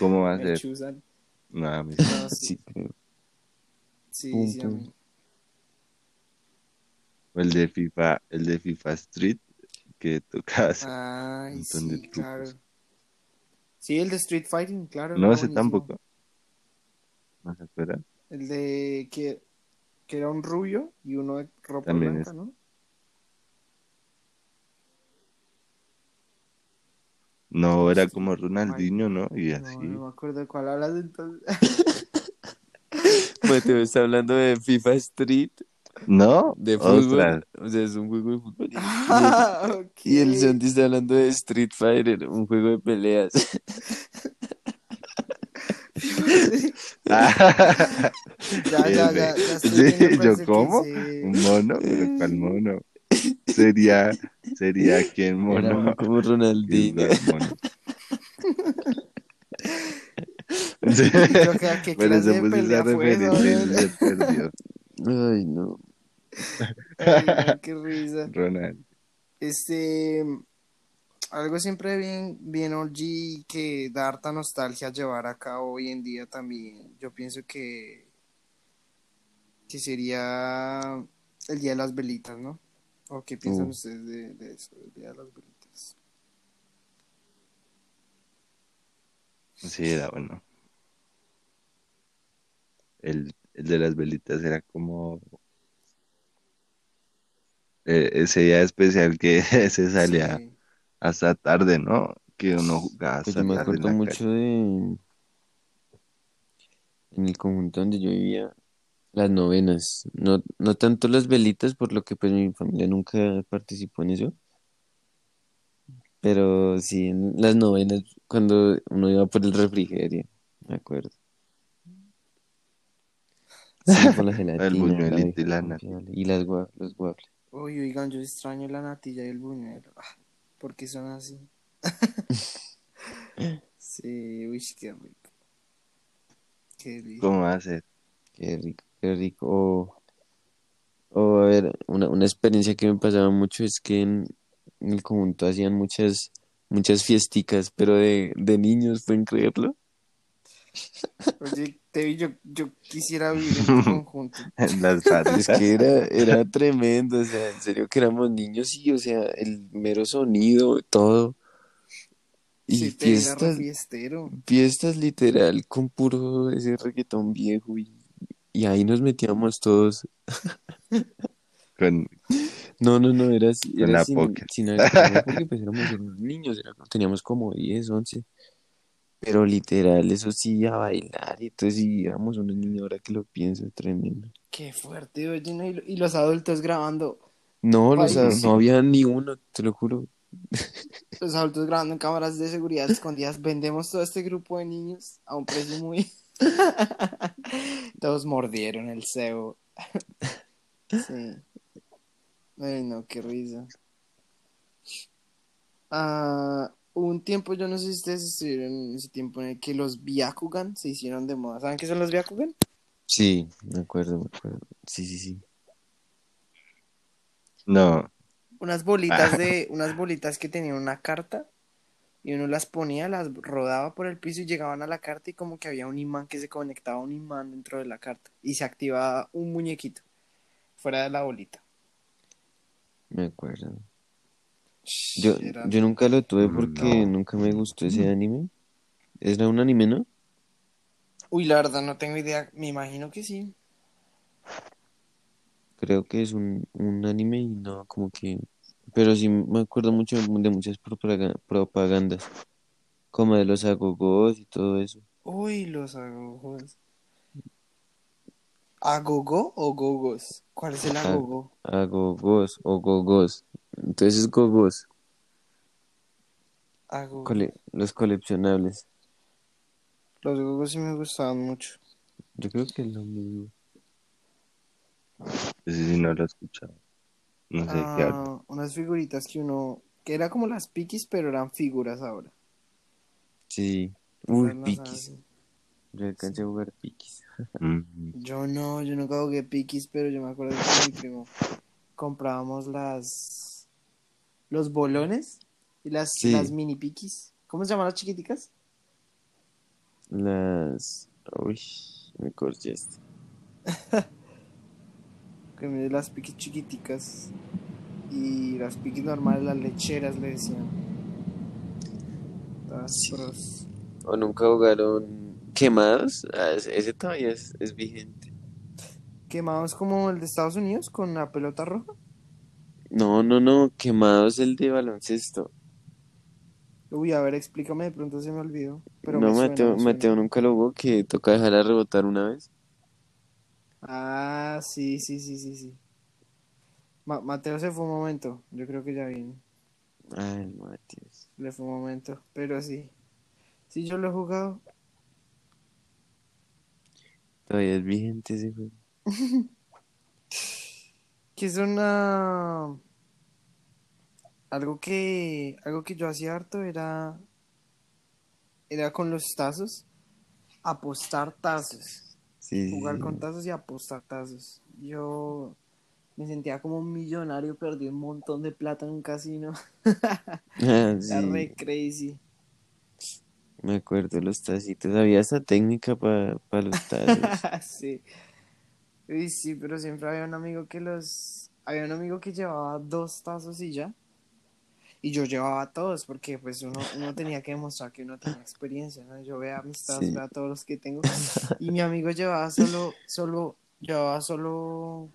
¿Cómo va a Me ser? No, a mí- No, sí, Sí, sí, sí, a mí. el de FIFA, el de FIFA Street, que tocabas. Ay, montón de sí, trucos. claro. Sí, el de Street Fighting, claro. No, ese buenísimo. tampoco. ¿No se acuerdan? El de que, que era un rubio y uno de ropa También blanca, es- ¿no? No, era Street como Ronaldinho, ¿no? Y No, así. no me acuerdo de cuál hablas entonces. Mateo está hablando de FIFA Street, No, de fútbol. ostras. O sea, es un juego de fútbol. Y, [LAUGHS] Ah, ok. y el Santi está hablando de Street Fighter, un juego de peleas. [LAUGHS] [LAUGHS] Ya, ya, ya, Sí, yo, dice- Un mono, pero ¿cuál mono? Sería, sería quién Era mono. como Ronaldinho. Igual mono. Sí. Yo, ¿qué- qué Pero se puso esa referencia y brother? se perdió. Ay, no. Ay, no, qué risa. Ronald. Este, algo siempre bien, bien OG que da harta nostalgia llevar a cabo hoy en día también. Yo pienso que, que sería el Día de las Velitas, ¿no? ¿O qué piensan Uh. ustedes de, de eso, el Día de las Velitas? Sí, era bueno. El, el de las velitas era como eh, ese día especial que [LAUGHS] se salía Sí. Hasta tarde, ¿no? Que uno jugaba Pues hasta yo me tarde en acuerdo la mucho de... En el conjunto donde yo vivía, las novenas. No, no tanto las velitas, por lo que pues mi familia nunca participó en eso. Pero sí, en las novenas, cuando uno iba por el refrigerio, me acuerdo. Sí, por la [LAUGHS] gelatina, buñuelito y la nata. Y las los waffles. Uy, oigan, yo extraño la natilla y el buñuelo. ¿Por qué son así? [LAUGHS] sí, uy, qué rico. Qué delicia. ¿Cómo va a ser? Qué rico, qué rico. O, o, a ver, una, una experiencia que me pasaba mucho es que en, en el conjunto hacían muchas, muchas fiesticas, pero de, de niños, ¿pueden creerlo? Oye, Tevi, yo, yo quisiera vivir en [LAUGHS] conjunto. Las Es patas. que era, era [LAUGHS] tremendo, o sea, en serio que éramos niños y, o sea, el mero sonido, todo. Y Sí, fiestas, fiestero. fiestas literal con puro ese reggaetón viejo y, y ahí nos metíamos todos. [LAUGHS] Con, No, no, no, era, Con era la sin, poker. sin alcohol, porque pues éramos unos niños, era- teníamos como 10, 11, pero literal, eso sí, a bailar, y entonces sí, éramos unos niños, ahora que lo pienso, tremendo. Qué fuerte, oye, ¿no? y, los adultos grabando, No, los, Ay, a- sí. no había ni uno, te lo juro. [LAUGHS] los adultos grabando en cámaras de seguridad escondidas. Vendemos todo este grupo de niños a un precio muy. [LAUGHS] Todos mordieron el cebo. sí. Ay, no, qué risa. Ah, hubo un tiempo, yo no sé si ustedes estuvieron en ese tiempo en el que los Byakugan se hicieron de moda. ¿Saben qué son los Byakugan? Sí, me acuerdo, me acuerdo. Sí, sí, sí. no, Unas bolitas de, unas bolitas que tenían una carta y uno las ponía, las rodaba por el piso y llegaban a la carta y como que había un imán que se conectaba a un imán dentro de la carta y se activaba un muñequito fuera de la bolita. Me acuerdo. Yo, Era- yo nunca lo tuve porque No. nunca me gustó ese anime. ¿Era un anime, no? Uy, la verdad no tengo idea, me imagino que sí. Creo que es un, un anime y no, como que... Pero sí me acuerdo mucho de muchas propaga- propagandas, como de los agogos y todo eso. Uy, los agogos. ¿Agogo o gogos? ¿Cuál es el agogo? Agogos o gogos. Entonces es gogos, cole- los coleccionables. Los gogos sí me gustaban mucho. Yo creo que es lo mismo. Ese sí no lo he escuchado. No sé qué habla. Ah, unas figuritas que uno, que era como las piquis, pero eran figuras ahora. Sí. Uy, piquis. Yo alcancé a jugar piquis. [LAUGHS] Mm. Yo no, yo nunca jugué piquis, pero yo me acuerdo que con mi primo comprábamos las los bolones y las, Sí. las mini piquis. ¿Cómo se llaman las chiquiticas? Las... Uy, me corchaste. [LAUGHS] Que me las piquis chiquiticas y las piquis normales, las lecheras le decían. Sí. ¿O nunca jugaron quemados? Ah, ese, ese todavía es, es vigente. Quemados como el de Estados Unidos con la pelota roja. No, no, no, quemados el de baloncesto. Uy, a ver, explícame, de pronto se me olvidó. Pero no, me suena, Mateo, me suena. Mateo nunca lo jugó, que toca dejarla rebotar una vez. Ah, sí, sí, sí, sí, sí. Ma- Mateo se fue un momento, yo creo que ya viene. Ay, Mateos. Le fue un momento, pero sí. Sí, yo lo he jugado. Todavía es vigente ese juego. [LAUGHS] Que es una... Algo que... Algo que yo hacía harto era... Era con los tazos. Apostar tazos. Sí, Jugar sí. con tazos y apostar tazos. Yo me sentía como un millonario, perdí un montón de plata en un casino. [LAUGHS] [LAUGHS] Era sí, re crazy. me acuerdo los tacitos. Había esa técnica para los tazos. [LAUGHS] sí. Uy, sí, pero siempre había un amigo que los... Había un amigo que llevaba dos tazos y ya. Y yo llevaba todos porque pues uno, uno tenía que demostrar que uno tenía experiencia, ¿no? Yo veía mis tazos, Sí. veía todos los que tengo. [LAUGHS] Y mi amigo llevaba solo, solo, llevaba solo,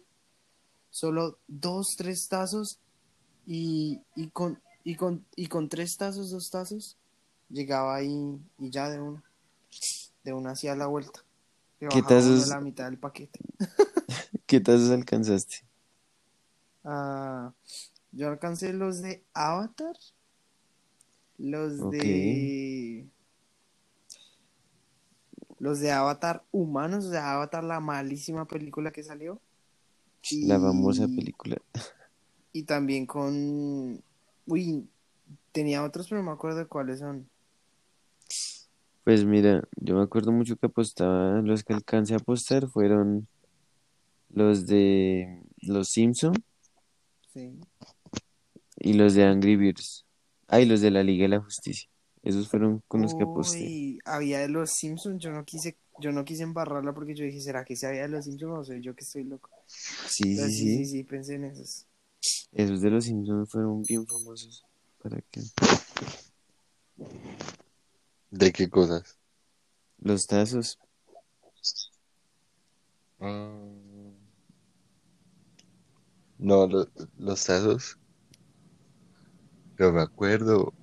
solo dos, tres tazos y, y con, y con, y con tres tazos, dos tazos, llegaba ahí y ya de uno, de una hacía la vuelta. ¿Qué uno tazos? la mitad del paquete. [LAUGHS] ¿Qué tazos alcanzaste? Ah, yo alcancé los de Avatar, los de los de Avatar humanos, o sea, Avatar la malísima película que salió. La famosa película. [LAUGHS] Y también con uy, tenía otros, pero no me acuerdo de cuáles son. Pues mira, yo me acuerdo mucho que apostaba, los que alcancé a apostar fueron los de los Simpson Sí. Y los de Angry Birds. Ah, y los de la Liga de la Justicia. Esos fueron con los que aposté. Había de los Simpsons, yo no quise, yo no quise embarrarla porque yo dije, ¿será que se había de los Simpsons o soy yo que estoy loco? Sí, Pero sí, sí, sí, sí. sí, pensé en esos. Esos de los Simpsons fueron bien famosos. ¿Para qué? ¿De qué cosas? Los tazos. Mm. No, lo- los tazos. Pero me acuerdo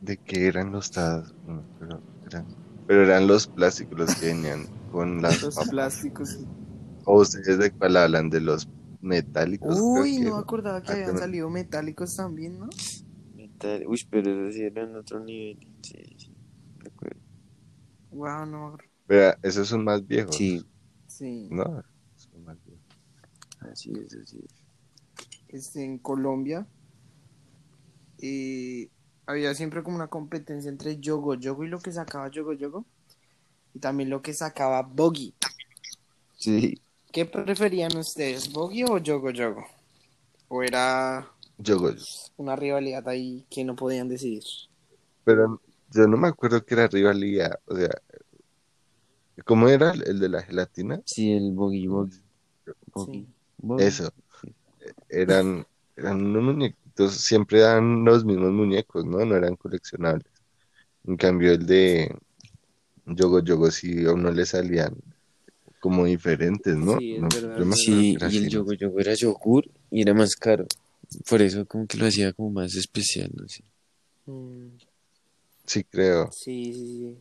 de que eran los tazos. no, pero, eran, pero eran los plásticos los que venían con [LAUGHS] las Los papas. plásticos. ¿O ustedes de cuál hablan? ¿De los metálicos? Uy, no me acordaba que Ah, habían salido metálicos también, ¿no? Metal- Uy, pero esos sí eran otro nivel. Sí, sí. me acuerdo. Wow, no. Pero esos son más viejos. Sí, Sí. No, son más viejos. así es, así es. Este, en Colombia eh, había siempre como una competencia entre Yogo Yogo y lo que sacaba Yogo Yogo. Y también lo que sacaba Boggy. Sí. ¿Qué preferían ustedes, Boggy o Yogo Yogo? ¿O era una rivalidad ahí que no podían decidir? pero yo no me acuerdo que era rivalidad, o sea, ¿cómo era el, de la gelatina? Sí, el. Sí. Boogie. Eso, eran, eran unos muñequitos, siempre dan los mismos muñecos, ¿no? No eran coleccionables. En cambio, el de Yogo Yogo sí a uno le salían como diferentes, ¿no? Sí, No, verdad, y el yogo yogo era yogur y era más caro. Por eso como que lo hacía como más especial, no sé. Mm, Sí, creo, sí, sí, sí.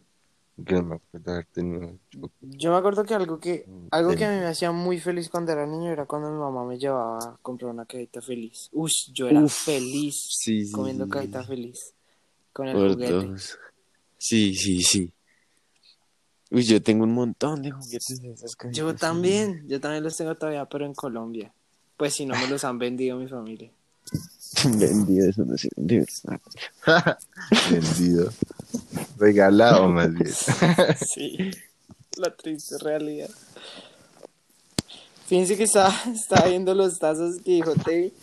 Que no me acuerdo haber tenido Yogo. Yo me acuerdo que algo que algo que a mí me hacía muy feliz cuando era niño era cuando mi mamá me llevaba a comprar una cajita feliz. Uy, yo era Uf. feliz Sí, sí, comiendo sí, cajita sí. feliz con el Por juguete. dos. Sí, sí, sí. Uy, yo tengo un montón de juguetes de esas cajitas. Yo también, yo también los tengo todavía, pero en Colombia. Pues si no me los han vendido mi familia. [LAUGHS] Vendido, eso no. De verdad. [LAUGHS] [LAUGHS] Vendido. Regalado más bien. [LAUGHS] Sí, la triste realidad. Fíjense que estaba, estaba viendo los tazos que dijo Tevi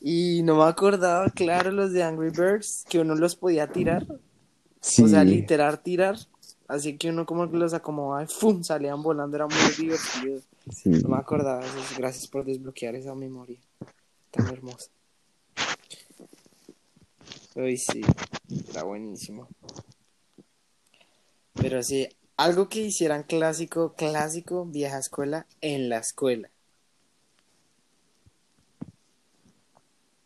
y no me acordaba, claro, los de Angry Birds, que uno los podía tirar. Sí. O sea, literal tirar. Así que uno como que los acomodaba y ¡fum! salían volando, era muy divertido. sí. No me acordaba. Gracias por desbloquear esa memoria tan hermosa. Uy, sí, era buenísimo. Pero sí, algo que hicieran clásico, clásico, vieja escuela, en la escuela.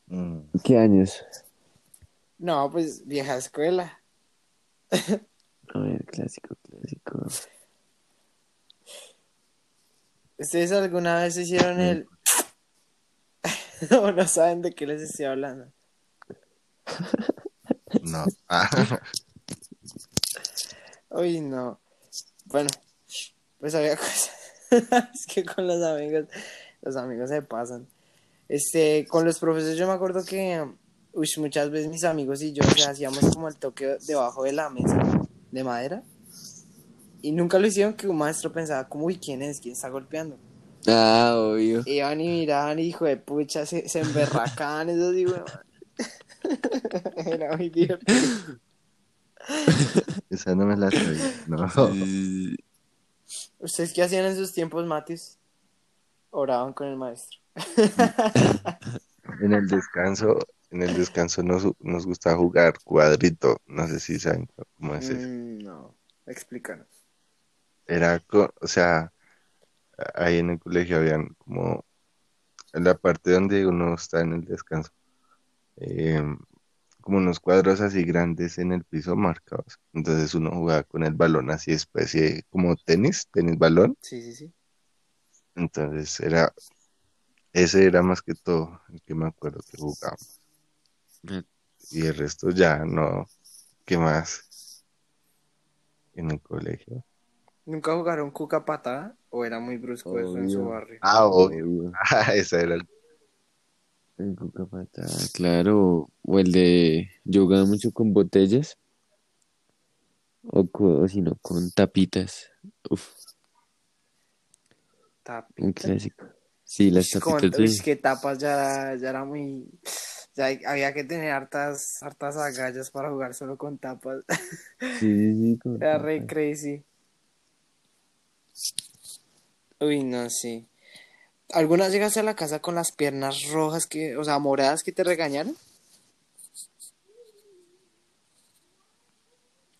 Mm. ¿Qué años? No, pues vieja escuela. A ver, clásico, clásico. ¿Ustedes alguna vez hicieron el... [LAUGHS] o no saben de qué les estoy hablando? No. [LAUGHS] Uy, no. Bueno, pues había [LAUGHS] cosas. es que con los amigos, los amigos se pasan. Este, con los profesores yo me acuerdo que, uy, muchas veces mis amigos y yo, o sea, hacíamos como el toque debajo de la mesa de madera. Y nunca lo hicieron que un maestro pensaba como, uy, ¿quién es? ¿Quién está golpeando? Ah, obvio. Iban y miraban y hijo de pucha, se, se emberracaban y weón. Era muy divertido. Esa no me la sabía. No. Sí. ¿Ustedes qué hacían en sus tiempos, Matis? Oraban con el maestro. En el descanso, en el descanso nos, nos gusta jugar cuadrito. No sé si saben cómo es eso. Mm, no, explícanos. Era, o sea, ahí en el colegio habían como en la parte donde uno está en el descanso, eh, como unos cuadros así grandes en el piso marcados. Entonces uno jugaba con el balón así especie como tenis, tenis balón. Sí, sí, sí. Entonces era, ese era más que todo el que me acuerdo que jugábamos. Y el resto ya no, ¿qué más? En el colegio. ¿Nunca jugaron cuca patada? ¿O era muy brusco eso en su barrio? Ah, obvio. Obvio. [LAUGHS] Ah, esa era el Patada, claro. O el de. Yo jugaba mucho con botellas. O, o si no, con tapitas. Uf, Tapita. un clásico. Sí, las con- tapitas de. es que tapas ya, ya era muy... Ya había que tener hartas, hartas agallas para jugar solo con tapas. Sí, sí, sí, [LAUGHS] con Era re crazy. Uy, no, sí. ¿Alguna llegaste a la casa con las piernas rojas que, o sea, moradas que te regañaron?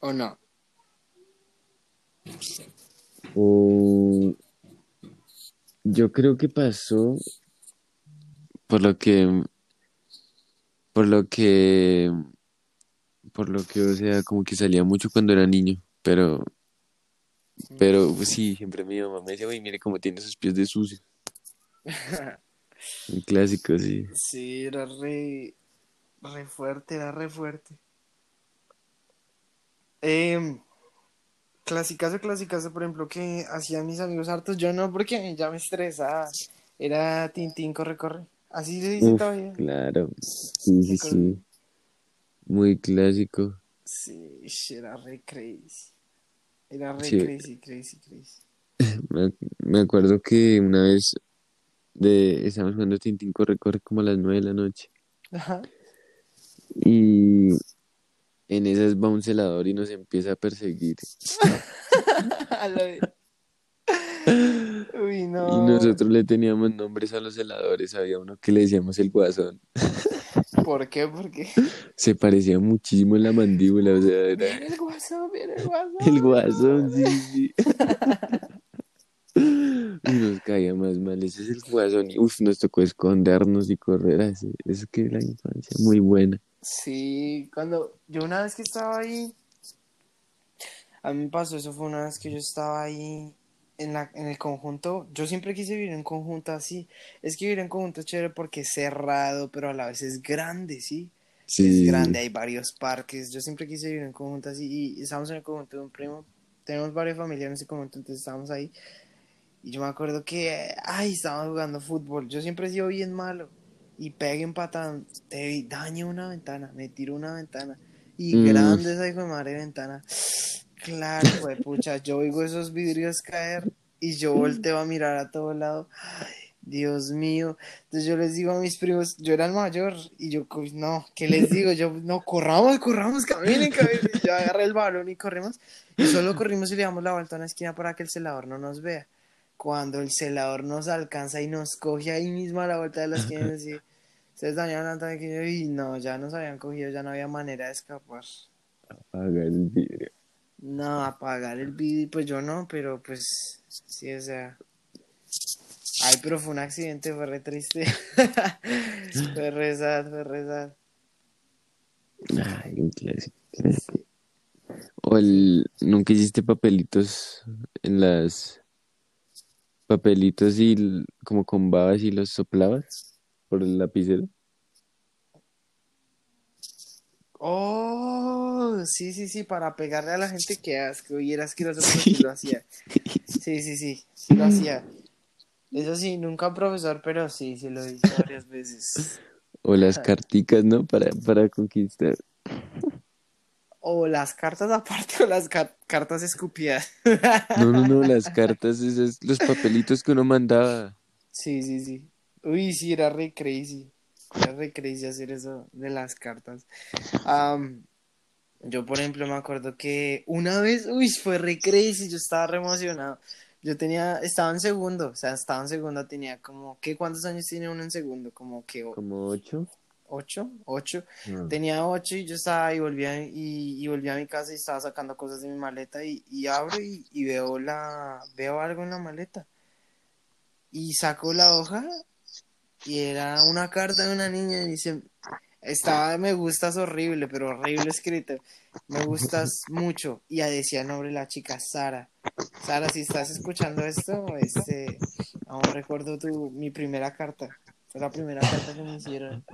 ¿O no? O- Yo creo que pasó por lo que, por lo que, por lo que, o sea, como que salía mucho cuando era niño, pero, pero pues, sí, siempre mi mamá me decía, uy, mire cómo tiene sus pies de sucio. Un clásico, sí. Sí, era re, re fuerte, era re fuerte. Eh, clasicazo, clasicazo, por ejemplo, que hacían mis amigos hartos. Yo no, porque ya me estresaba. Era Tintín, corre, corre. Así se dice Uf, todavía. claro. Sí, sí, sí. Muy clásico. Sí, era re crazy. Era re Sí. crazy, crazy, crazy. [LAUGHS] Me acuerdo que una vez de, estábamos jugando Tintín corre, corre como a las nueve de la noche. Ajá. Y, en esas va un celador y nos empieza a perseguir. [LAUGHS] Uy, no. Y nosotros le teníamos nombres a los celadores. Había uno que le decíamos el guasón. ¿Por qué? Porque. Se parecía muchísimo en la mandíbula. O sea, era Viene el guasón, viene el guasón. el guasón, sí, sí. [LAUGHS] Y nos caía más mal. Ese es el guasón. Y uf, nos tocó escondernos y correr así. Es que la infancia muy buena. Sí, cuando yo una vez que estaba ahí, a mí me pasó, eso fue una vez que yo estaba ahí en la, en el conjunto, yo siempre quise vivir en conjunto así, es que vivir en conjunto es chévere porque es cerrado, pero a la vez es grande, ¿sí? Es grande, hay varios parques, yo siempre quise vivir en conjunto así, y estábamos en el conjunto de un primo, tenemos varias familias en ese conjunto, entonces estábamos ahí, y yo me acuerdo que, ay, estábamos jugando fútbol, yo siempre he sido bien malo, y pegue un patán, te daño una ventana, me tiro una ventana. Y Mm. grande esa hijo de madre ventana. Claro, güey, pucha, yo oigo esos vidrios caer y yo volteo a mirar a todo lado. Ay, Dios mío. Entonces yo les digo a mis primos, yo era el mayor y yo, no, ¿qué les digo? Yo, no, corramos, corramos, caminen, caminen. Y yo agarré el balón y corrimos. Y solo corrimos y le damos la vuelta a una esquina para que el celador no nos vea. Cuando el celador nos alcanza y nos coge ahí mismo a la vuelta de la esquina y ustedes dañaron ventana", que yo, y no, ya nos habían cogido, ya no había manera de escapar. Apaga el vidrio. No, apagar el vídeo, pues yo no, pero pues sí, o sea. Ay, pero fue un accidente, fue re triste. [LAUGHS] fue re sad, fue re sad. Ay, un clásico. O el, nunca hiciste papelitos en las papelitos y como con babas y los soplabas por el lapicero. Oh, sí, sí, sí, para pegarle a la gente que asco y era asqueroso, [LAUGHS] sí lo hacía. Sí, sí, sí, sí lo hacía. Eso sí, nunca un profesor, pero sí, sí lo hice varias veces. O las carticas, ¿no? Para, para conquistar. [LAUGHS] O las cartas [LAUGHS] aparte o las ca- cartas escupidas. No, no, no, las cartas, esas, los papelitos que uno mandaba. Sí, sí, sí. Uy, sí, era re crazy. Era re crazy hacer eso de las cartas. Am, yo, por ejemplo, me acuerdo que una vez, uy, fue re crazy, yo estaba re emocionado. Yo tenía, estaba en segundo, o sea, estaba en segundo, tenía como, ¿qué? ¿Cuántos años tiene uno en segundo? Como que o- Como ocho. Ocho, ocho. No. Tenía ocho y yo estaba y volví a, y, y volví a mi casa y estaba sacando cosas de mi maleta y, y abro y, y veo la veo algo en la maleta. Y saco la hoja y era una carta de una niña y dice estaba me gustas horrible pero horrible escrito. Me gustas mucho y decía el nombre de la chica Sara. Sara si estás escuchando esto este aún recuerdo tu mi primera carta fue la primera carta que me hicieron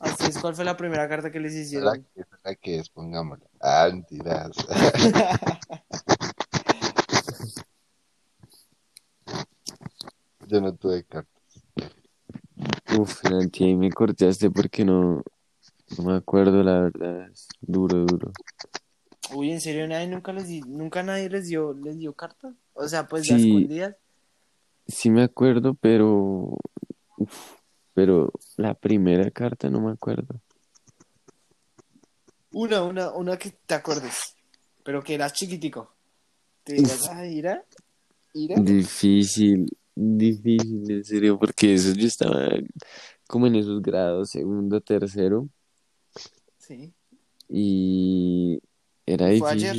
Así es, ¿cuál fue la primera carta que les ¿Será hicieron? que, será que es? Pongámosla. Ah, mentiras. [LAUGHS] Yo no tuve cartas. Uf, Nanti, ahí me cortaste porque no, no me acuerdo, la verdad. Es duro, duro. Uy, ¿en serio nadie nunca les di, nunca nadie les dio, les dio carta? O sea, pues Sí. escondidas. Sí me acuerdo, pero... uf, pero la primera carta no me acuerdo. Una, una, una que te acuerdes, pero que eras chiquitico. Te digas, ah, ira, ira. Difícil, difícil, en serio, porque eso yo estaba como en esos grados, segundo, tercero, Sí. y era ¿Fue ayer?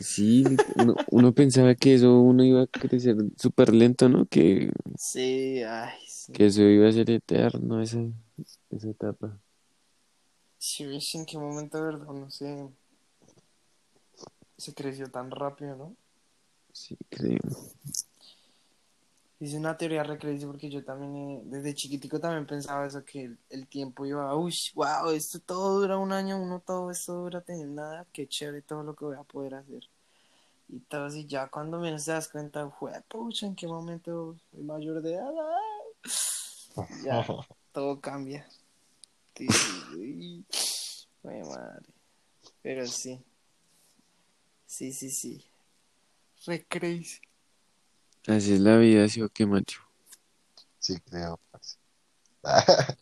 Sí, uno, uno pensaba que eso uno iba a crecer súper lento, ¿no? Que, Sí, ay, sí. que eso iba a ser eterno, esa, esa etapa. Sí, en qué momento, verdad, no sé. Se creció tan rápido, ¿no? Sí, creo. Hice una teoría re crazy porque yo también, eh, desde chiquitico también pensaba eso, que el, el tiempo iba, uy, wow, esto todo dura un año, uno todo esto dura tener nada, qué chévere todo lo que voy a poder hacer. Y todo así, ya cuando menos te das cuenta, fue, pucha, ¿en qué momento soy mayor de edad? Ya, [LAUGHS] todo cambia. Sí, ay, madre. Pero sí. Sí, sí, sí. Así es la vida, ¿sí o qué, macho? Sí, creo. [LAUGHS]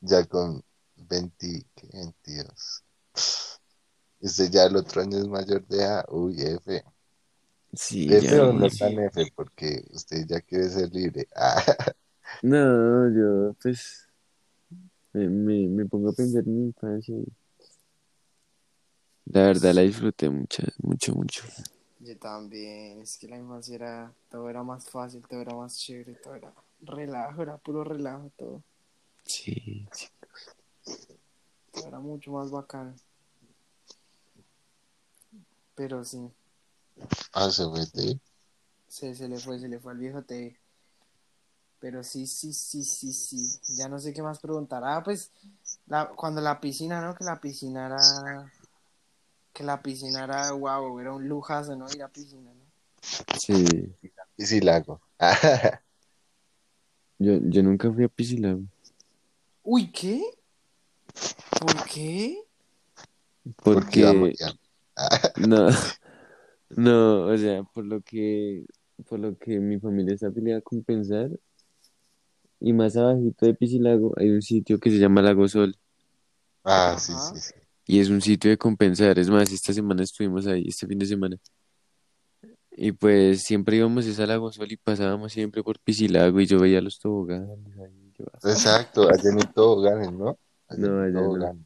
ya con 20, ¿qué? 22. Este ya el otro año es mayor de edad. Uy, F. Sí, F ya. o no tan F, porque usted ya quiere ser libre. [LAUGHS] No, yo pues me, me, me pongo a pensar en mi infancia la verdad la disfruté mucho, mucho, mucho. Yo también, es que la infancia era, todo era más fácil, todo era más chévere, todo era relajo, era puro relajo, todo, Sí, sí. todo era mucho más bacano. Pero sí, ah, se fue de- se, se le fue, se le fue al viejo te. Pero sí, sí, sí, sí, sí. Ya no sé qué más preguntar. Ah, pues, la, cuando la piscina, ¿no? Que la piscina era. Que la piscina era, wow, era un lujazo, ¿no? Ir a piscina, ¿no? Sí. Ah, [LAUGHS] Yo, yo nunca fui a Piscilago. Uy, ¿qué? ¿Por qué? porque [LAUGHS] no, no, o sea, por lo que, por lo que mi familia está afiliada a compensar y más abajito de Piscilago hay un sitio que se llama Lago Sol Ah, sí, Ajá. sí, sí. Y es un sitio de compensar. Es más, esta semana estuvimos ahí, este fin de semana. Y pues siempre íbamos es a Lago Sol y pasábamos siempre por Piscilago y yo veía los toboganes ahí. yo, ah, Exacto, allá ni toboganes, ¿no? Allá No, allá no.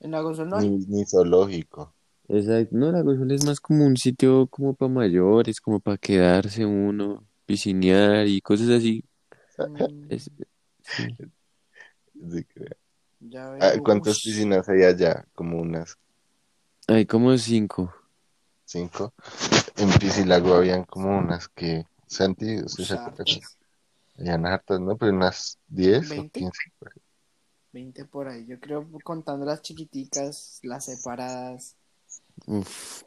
En Lago Sol no hay. Ni, ni zoológico. Exacto, no, Lago Sol es más como un sitio como para mayores, como para quedarse uno, piscinear y cosas así. Mm, [LAUGHS] Es- sí. Sí, creo. Ya Ah, veo. ¿Cuántas Ush. piscinas hay allá? Como unas Hay como cinco. cinco. En Piscilago habían como unas que... Santi, ¿usted se acuerda? Habían hartas, ¿no? Pero unas 10 o 20. 15. por ahí. 20 por ahí. Yo creo contando las chiquiticas, las separadas. Uf,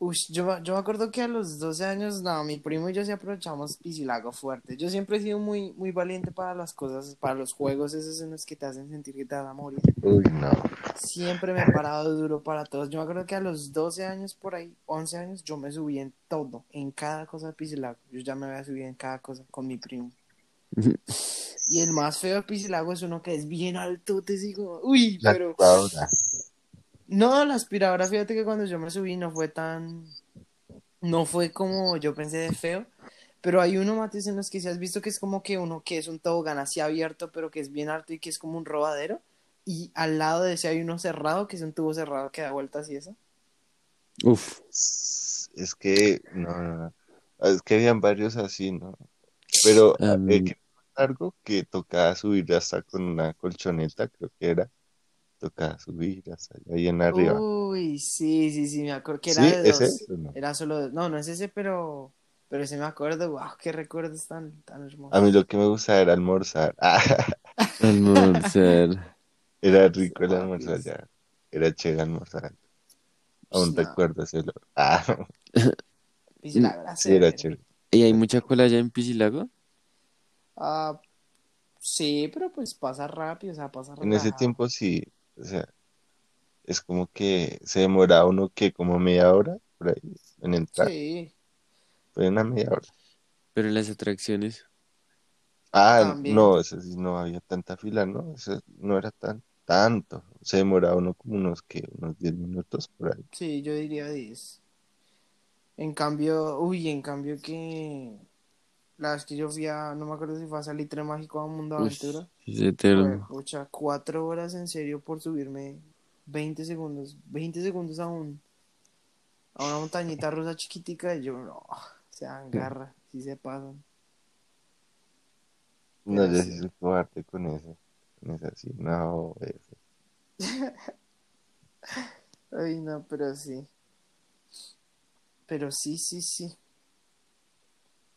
Ush, yo, me- yo me acuerdo que a los 12 años, no, mi primo y yo sí aprovechamos Piscilago fuerte. Yo siempre he sido muy, muy valiente para las cosas, para los juegos esos en los que te hacen sentir que te vas a morir. Uy, no. Siempre me he parado duro para todos. Yo me acuerdo que a los 12 años por ahí, 11 años, yo me subí en todo, en cada cosa de Piscilago. Yo ya me había subido en cada cosa con mi primo. [LAUGHS] Y el más feo de Piscilago es uno que es bien alto, te digo, uy, pero... No, la aspiradora, fíjate que cuando yo me subí no fue tan... No fue como yo pensé de feo. Pero hay uno, Matis, en los que si has visto que es como que uno que es un tobogán así abierto, pero que es bien alto y que es como un robadero. Y al lado de ese hay uno cerrado, que es un tubo cerrado que da vueltas y eso. uf, Es que, no, no, no. Es que habían varios así, ¿no? Pero a eh, mí- que algo que tocaba subir hasta con una colchoneta, creo que era. Tocaba subir hasta allá, ahí en arriba. Uy, sí, sí, sí, me acuerdo que era ¿Sí? de ¿Ese dos. es o no? Era solo de... No, no es ese, pero... Pero ese me acuerdo. Wow, qué recuerdos tan, tan A hermosos. mí lo que me gustaba era almorzar. Ah, [LAUGHS] [LAUGHS] almorzar. era rico el Sí, almorzar ya. Era chévere almorzar. Aún No. recuerdo ese olor. [LAUGHS] Ah, sí, era chévere. ¿Y hay mucha cola allá en Piscilago? Ah, sí, pero pues pasa rápido, o sea, pasa En ese tiempo sí, o sea, es como que se demoraba uno que como media hora por ahí en entrar, Sí, fue una media hora. Pero las atracciones. Ah, También. no, eso sí no había tanta fila, ¿no? Eso no era tan tanto. Se demoraba uno como unos que unos 10 minutos por ahí. sí, yo diría 10. En cambio, uy, en cambio que la vez que yo fui a, no me acuerdo si fue a Salitre Mágico a Mundo Aventura, es fue, eterno. pucha, cuatro horas en serio por subirme 20 segundos, 20 segundos a un, a una montañita rusa chiquitica y yo, no, se agarra, si se pasan. No, yo sí. sí soy cobarde con eso. Con eso así, no, eso. [LAUGHS] Ay, no, pero sí. Pero sí, sí, sí.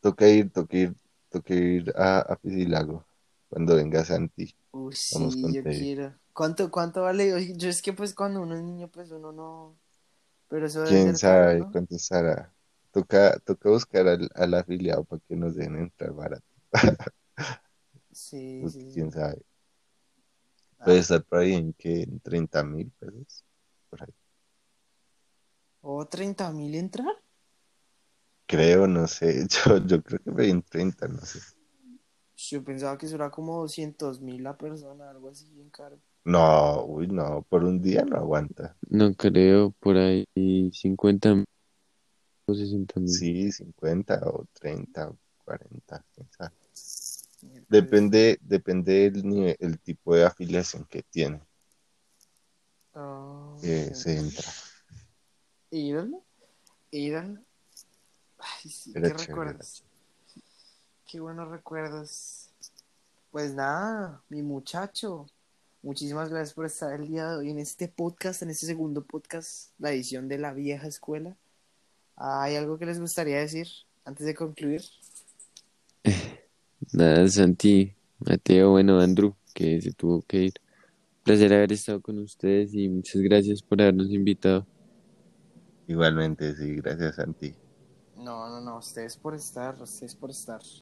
Toca ir, toca ir, toca ir a, a Piscilago cuando venga Santi. Uy, Vamos sí, yo quiero. ¿Cuánto, cuánto vale? Yo es que pues cuando uno es niño, pues uno no. Pero eso debe ¿Quién ser caro, sabe ¿no? cuánto estará? Toca, toca buscar al, al afiliado para que nos den entrar barato. Sí, Porque [LAUGHS] sí, sí. quién sabe. Ah, Puede estar por ahí en que en 30 mil pesos. Por ahí. ¿O 30 mil entrar? Creo, no sé. [LAUGHS] Yo, yo creo que ahí en 30, no sé. Yo pensaba que eso era como 200 mil la persona, algo así bien caro. No, uy, no, por un día no aguanta. No creo, por ahí 50 mil o 60 mil. Sí, 50 o 30 o 40. quién sabe. Miércoles. Depende, depende del nivel, el tipo de afiliación que tiene, Ah, que ok. se entra. Ídolo, ídolo. Ay, sí, Era qué chévere, recuerdos. Qué buenos recuerdos. Pues nada, mi muchacho. Muchísimas gracias por estar el día de hoy en este podcast, en este segundo podcast, la edición de la vieja escuela. ¿Hay algo que les gustaría decir antes de concluir? [LAUGHS] Nada, Santi, Mateo, bueno, Andrew, que se tuvo que ir. Placer haber estado con ustedes y muchas gracias por habernos invitado. Igualmente, sí, gracias, Santi. No, no, no, ustedes por estar, ustedes por estar.